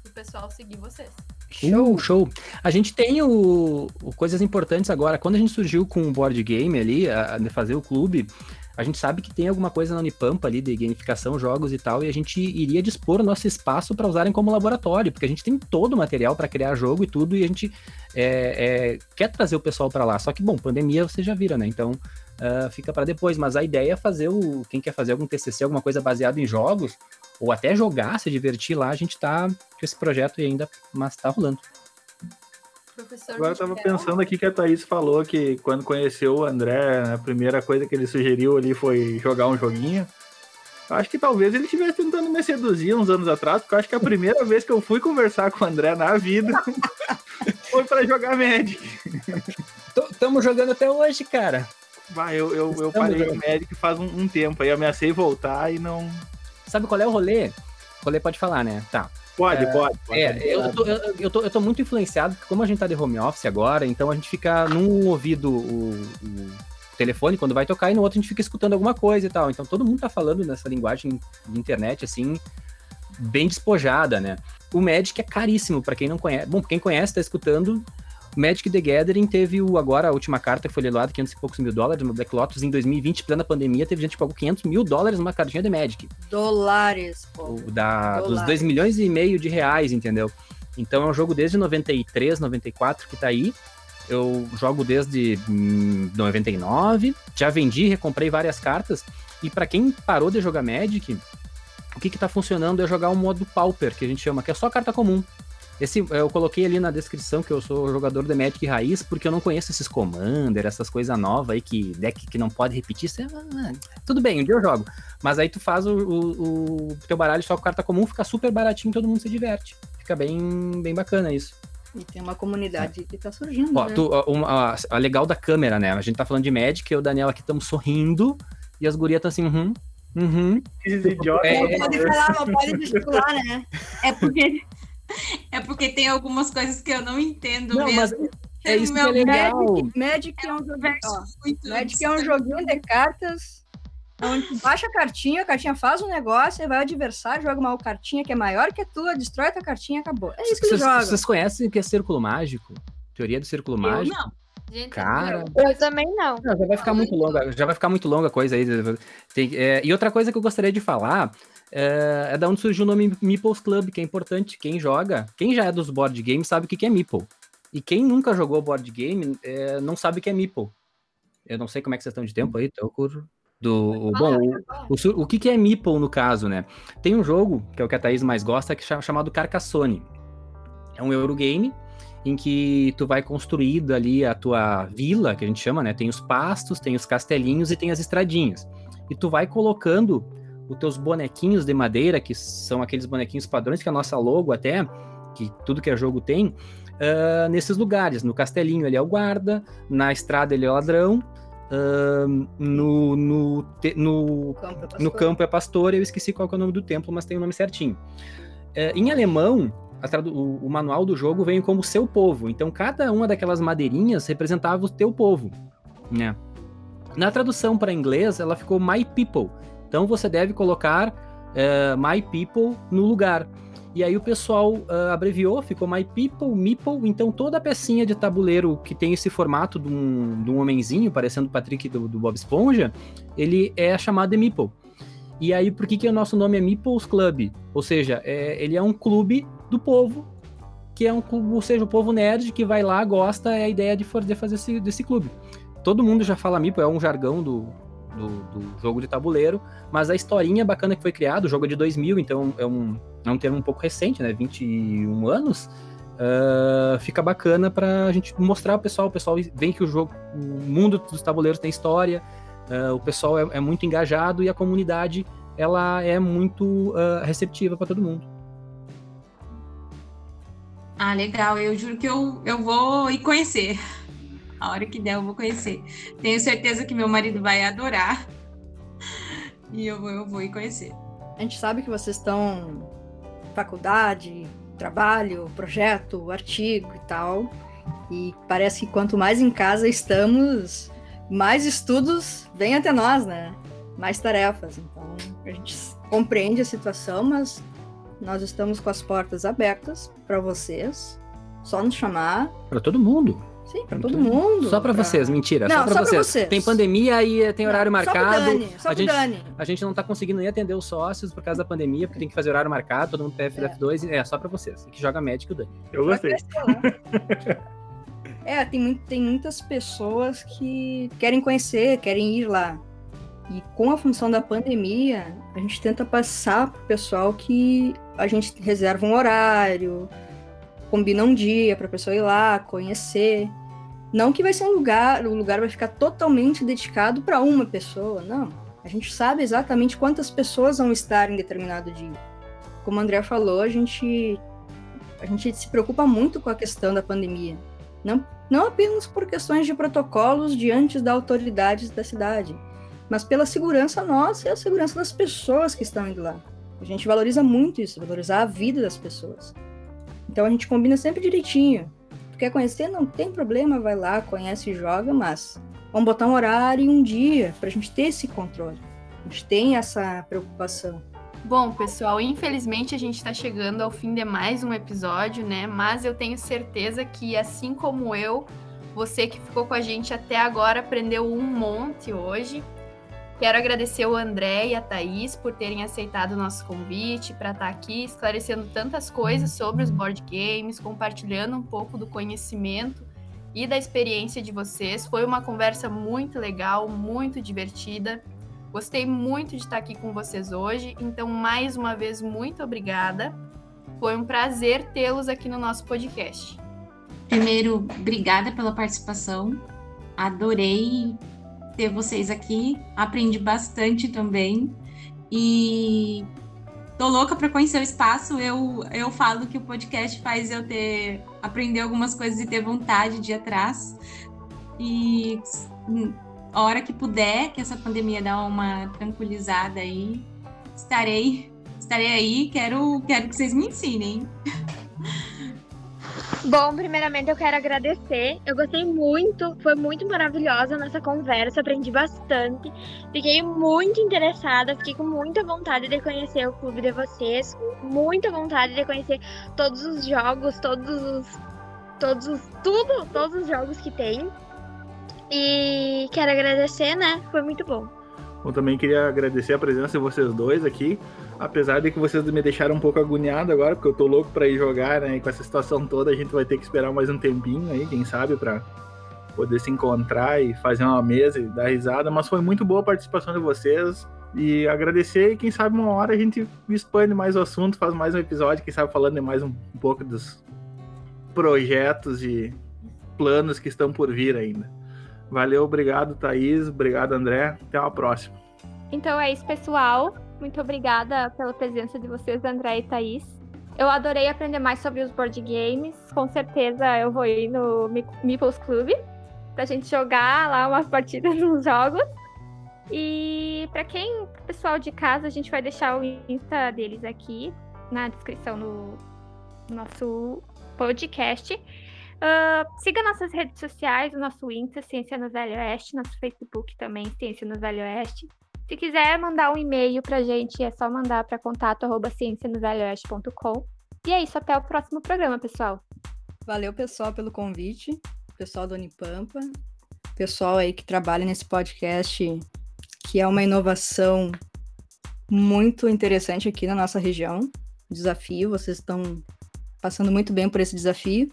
o pessoal seguir vocês. Show, show. A gente tem o, o, coisas importantes agora. Quando a gente surgiu com o board game ali, a, a fazer o clube, a gente sabe que tem alguma coisa na Unipampa ali de gamificação, jogos e tal, e a gente iria dispor o nosso espaço para usarem como laboratório, porque a gente tem todo o material para criar jogo e tudo, e a gente é, é, quer trazer o pessoal para lá. Só que, bom, pandemia você já vira, né? Então uh, fica para depois. Mas a ideia é fazer o. Quem quer fazer algum TCC, alguma coisa baseada em jogos, ou até jogar, se divertir lá, a gente tá com esse projeto ainda, mas tá rolando. Professor Agora eu tava pensando aqui que a Thaís falou que quando conheceu o André, a primeira coisa que ele sugeriu ali foi jogar um joguinho. Eu acho que talvez ele estivesse tentando me seduzir uns anos atrás, porque eu acho que a primeira vez que eu fui conversar com o André na vida foi para jogar Magic. Estamos jogando até hoje, cara. Vai, eu, eu, eu parei o Magic faz um, um tempo, aí ameacei voltar e não. Sabe qual é o rolê? Rolê pode falar, né? Tá. Pode, é, pode, pode. É, eu tô, eu, eu, tô, eu tô muito influenciado, porque como a gente tá de home office agora, então a gente fica num ouvido o, o telefone quando vai tocar e no outro a gente fica escutando alguma coisa e tal. Então todo mundo tá falando nessa linguagem de internet, assim, bem despojada, né? O Magic é caríssimo para quem não conhece. Bom, quem conhece, tá escutando, Magic the Gathering teve o, agora a última carta que foi leiloada, 500 e poucos mil dólares, no Black Lotus, em 2020, plena pandemia, teve gente que pagou 500 mil dólares numa cartinha de Magic. Dólares, pô. O, da, Dólares. Dos 2 milhões e meio de reais, entendeu? Então é um jogo desde 93, 94 que tá aí. Eu jogo desde hum, 99, já vendi, recomprei várias cartas. E para quem parou de jogar Magic, o que que tá funcionando é jogar o modo Pauper, que a gente chama, que é só carta comum. Esse, eu coloquei ali na descrição que eu sou jogador de Magic raiz, porque eu não conheço esses Commander, essas coisas novas aí, que deck que não pode repetir. Você, ah, tudo bem, um dia eu jogo. Mas aí tu faz o, o, o teu baralho só com carta comum, fica super baratinho, todo mundo se diverte. Fica bem, bem bacana isso. E tem uma comunidade é. que tá surgindo. Ó, né? tu, a, a, legal da câmera, né? A gente tá falando de Magic, eu e o Daniel aqui estamos sorrindo, e as gurias estão assim, uhum, Uhum. Idiota. É, não pode falar, não pode gesticular, né? É porque é porque tem algumas coisas que eu não entendo não, mesmo. é isso que é legal. Magic, Magic é um joguinho, ó, Magic é um joguinho de cartas onde baixa a cartinha, a cartinha faz um negócio, aí vai o adversário, joga uma cartinha que é maior que a tua, destrói a tua cartinha acabou. É isso que joga. Vocês conhecem o que é círculo mágico? Teoria do círculo eu mágico? Não. Gente, Cara, eu também não. não. Já vai ficar muito longa, já vai ficar muito longa a coisa aí. Tem, é, e outra coisa que eu gostaria de falar é, é da onde surgiu o nome Meeples Club, que é importante. Quem joga, quem já é dos board games sabe o que é Meeple. E quem nunca jogou board game é, não sabe o que é Meeple. Eu não sei como é que vocês estão de tempo aí, tô por Do, bom, o, o, o, que, que é Meeple no caso, né? Tem um jogo, que é o que a Thaís mais gosta, que é chamado Carcassonne. É um Eurogame em que tu vai construindo ali a tua vila, que a gente chama, né? Tem os pastos, tem os castelinhos e tem as estradinhas. E tu vai colocando os teus bonequinhos de madeira, que são aqueles bonequinhos padrões que a nossa logo até, que tudo que é jogo tem, uh, nesses lugares. No castelinho ele é o guarda, na estrada ele é o ladrão, Uh, no, no, te, no, campo é no campo é pastor, eu esqueci qual é o nome do templo, mas tem o nome certinho. Uh, em alemão, o, o, manual do jogo vem como seu povo. Então, cada uma daquelas madeirinhas representava o teu povo, né? Na tradução para inglês, ela ficou My People. Então, você deve colocar uh, My People no lugar. E aí o pessoal uh, abreviou, ficou My People, Meeple. Então, toda a pecinha de tabuleiro que tem esse formato de um, de um homenzinho, parecendo o Patrick do, do Bob Esponja, ele é chamado de Meeple. E aí, por que, que o nosso nome é Meeples Club? Ou seja, é, ele é um clube do povo, que é um clube, ou seja, o povo nerd que vai lá, gosta, é a ideia de fazer esse, desse clube. Todo mundo já fala Meeple, é um jargão do, do, do, jogo de tabuleiro, mas a historinha bacana que foi criada, o jogo é de 2000, então é um, é um termo um pouco recente, né, 21 anos, uh, fica bacana pra gente mostrar ao pessoal, o pessoal vê que o jogo, o mundo dos tabuleiros tem história, uh, o pessoal é, é, muito engajado e a comunidade, ela é muito uh, receptiva para todo mundo. Ah, legal. Eu juro que eu, eu vou ir conhecer. A hora que der, eu vou conhecer. Tenho certeza que meu marido vai adorar. E eu, eu vou ir conhecer. A gente sabe que vocês estão faculdade, trabalho, projeto, artigo e tal. E parece que quanto mais em casa estamos, mais estudos vêm até nós, né? Mais tarefas. Então, a gente compreende a situação, mas nós estamos com as portas abertas para vocês. Só nos chamar. Para todo mundo. Sim, para todo mundo. Só para pra... vocês, mentira. Não, só para vocês. vocês. Tem pandemia e tem horário não, marcado. Só Dani, só a, gente, Dani. a gente não tá conseguindo nem atender os sócios por causa da pandemia, porque tem que fazer horário marcado, todo mundo PF é. F2. É só para vocês. Que joga médico o Dani. Eu gostei. é, tem, tem muitas pessoas que querem conhecer, querem ir lá. E com a função da pandemia, a gente tenta passar pro pessoal que a gente reserva um horário, combina um dia para a pessoa ir lá, conhecer. Não que vai ser um lugar, o lugar vai ficar totalmente dedicado para uma pessoa, não. A gente sabe exatamente quantas pessoas vão estar em determinado dia. Como o André falou, a gente a gente se preocupa muito com a questão da pandemia. Não, não apenas por questões de protocolos diante das autoridades da cidade, mas pela segurança nossa e a segurança das pessoas que estão indo lá. A gente valoriza muito isso, valorizar a vida das pessoas. Então a gente combina sempre direitinho. Tu quer conhecer? Não tem problema, vai lá, conhece e joga, mas vamos botar um horário e um dia para a gente ter esse controle. A gente tem essa preocupação. Bom, pessoal, infelizmente a gente está chegando ao fim de mais um episódio, né? Mas eu tenho certeza que, assim como eu, você que ficou com a gente até agora aprendeu um monte hoje. Quero agradecer o André e a Thaís por terem aceitado o nosso convite para estar tá aqui esclarecendo tantas coisas sobre os board games, compartilhando um pouco do conhecimento e da experiência de vocês. Foi uma conversa muito legal, muito divertida. Gostei muito de estar aqui com vocês hoje, então mais uma vez muito obrigada. Foi um prazer tê-los aqui no nosso podcast. Primeiro, obrigada pela participação. Adorei ter vocês aqui. Aprendi bastante também. E tô louca para conhecer o espaço. Eu, eu falo que o podcast faz eu ter aprender algumas coisas e ter vontade de ir atrás. E a hora que puder, que essa pandemia dá uma tranquilizada aí, estarei estarei aí. Quero quero que vocês me ensinem. Bom, primeiramente eu quero agradecer. Eu gostei muito, foi muito maravilhosa a nossa conversa, aprendi bastante. Fiquei muito interessada, fiquei com muita vontade de conhecer o clube de vocês, muita vontade de conhecer todos os jogos, todos os todos os tudo, todos os jogos que tem. E quero agradecer, né? Foi muito bom. Eu também queria agradecer a presença de vocês dois aqui. Apesar de que vocês me deixaram um pouco agoniado agora, porque eu tô louco para ir jogar, né? E com essa situação toda, a gente vai ter que esperar mais um tempinho aí, quem sabe, para poder se encontrar e fazer uma mesa e dar risada, mas foi muito boa a participação de vocês. E agradecer, e quem sabe uma hora a gente expande mais o assunto, faz mais um episódio, quem sabe falando mais um, um pouco dos projetos e planos que estão por vir ainda. Valeu, obrigado, Thaís, obrigado, André. Até a próxima. Então é isso, pessoal. Muito obrigada pela presença de vocês, André e Thaís. Eu adorei aprender mais sobre os board games. Com certeza eu vou ir no Meeples Club pra gente jogar lá umas partidas nos jogos. E para quem, pessoal de casa, a gente vai deixar o Insta deles aqui na descrição no nosso podcast. Uh, siga nossas redes sociais, o nosso Insta, Ciência no Velho Oeste, nosso Facebook também, Ciência no Velho Oeste. Se quiser mandar um e-mail pra gente, é só mandar para contato arroba ciencianovelhooeste.com. E é isso, até o próximo programa, pessoal. Valeu, pessoal, pelo convite. Pessoal do Unipampa. Pessoal aí que trabalha nesse podcast, que é uma inovação muito interessante aqui na nossa região. Desafio, vocês estão passando muito bem por esse desafio.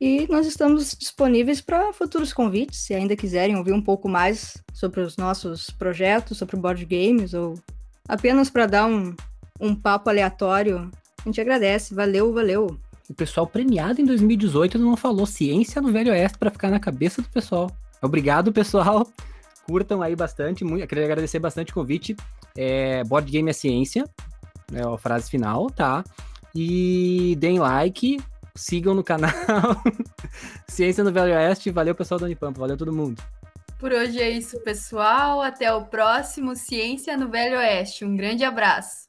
E nós estamos disponíveis para futuros convites, se ainda quiserem ouvir um pouco mais sobre os nossos projetos, sobre board games, ou apenas para dar um, um papo aleatório. A gente agradece. Valeu, valeu. O pessoal premiado em 2018 não falou ciência no Velho Oeste para ficar na cabeça do pessoal. Obrigado, pessoal. Curtam aí bastante. Muito, queria agradecer bastante o convite. É, board Game é Ciência, é a frase final, tá? E deem like, sigam no canal Ciência no Velho Oeste. Valeu, pessoal do Unipampa. Valeu todo mundo. Por hoje é isso, pessoal. Até o próximo Ciência no Velho Oeste. Um grande abraço.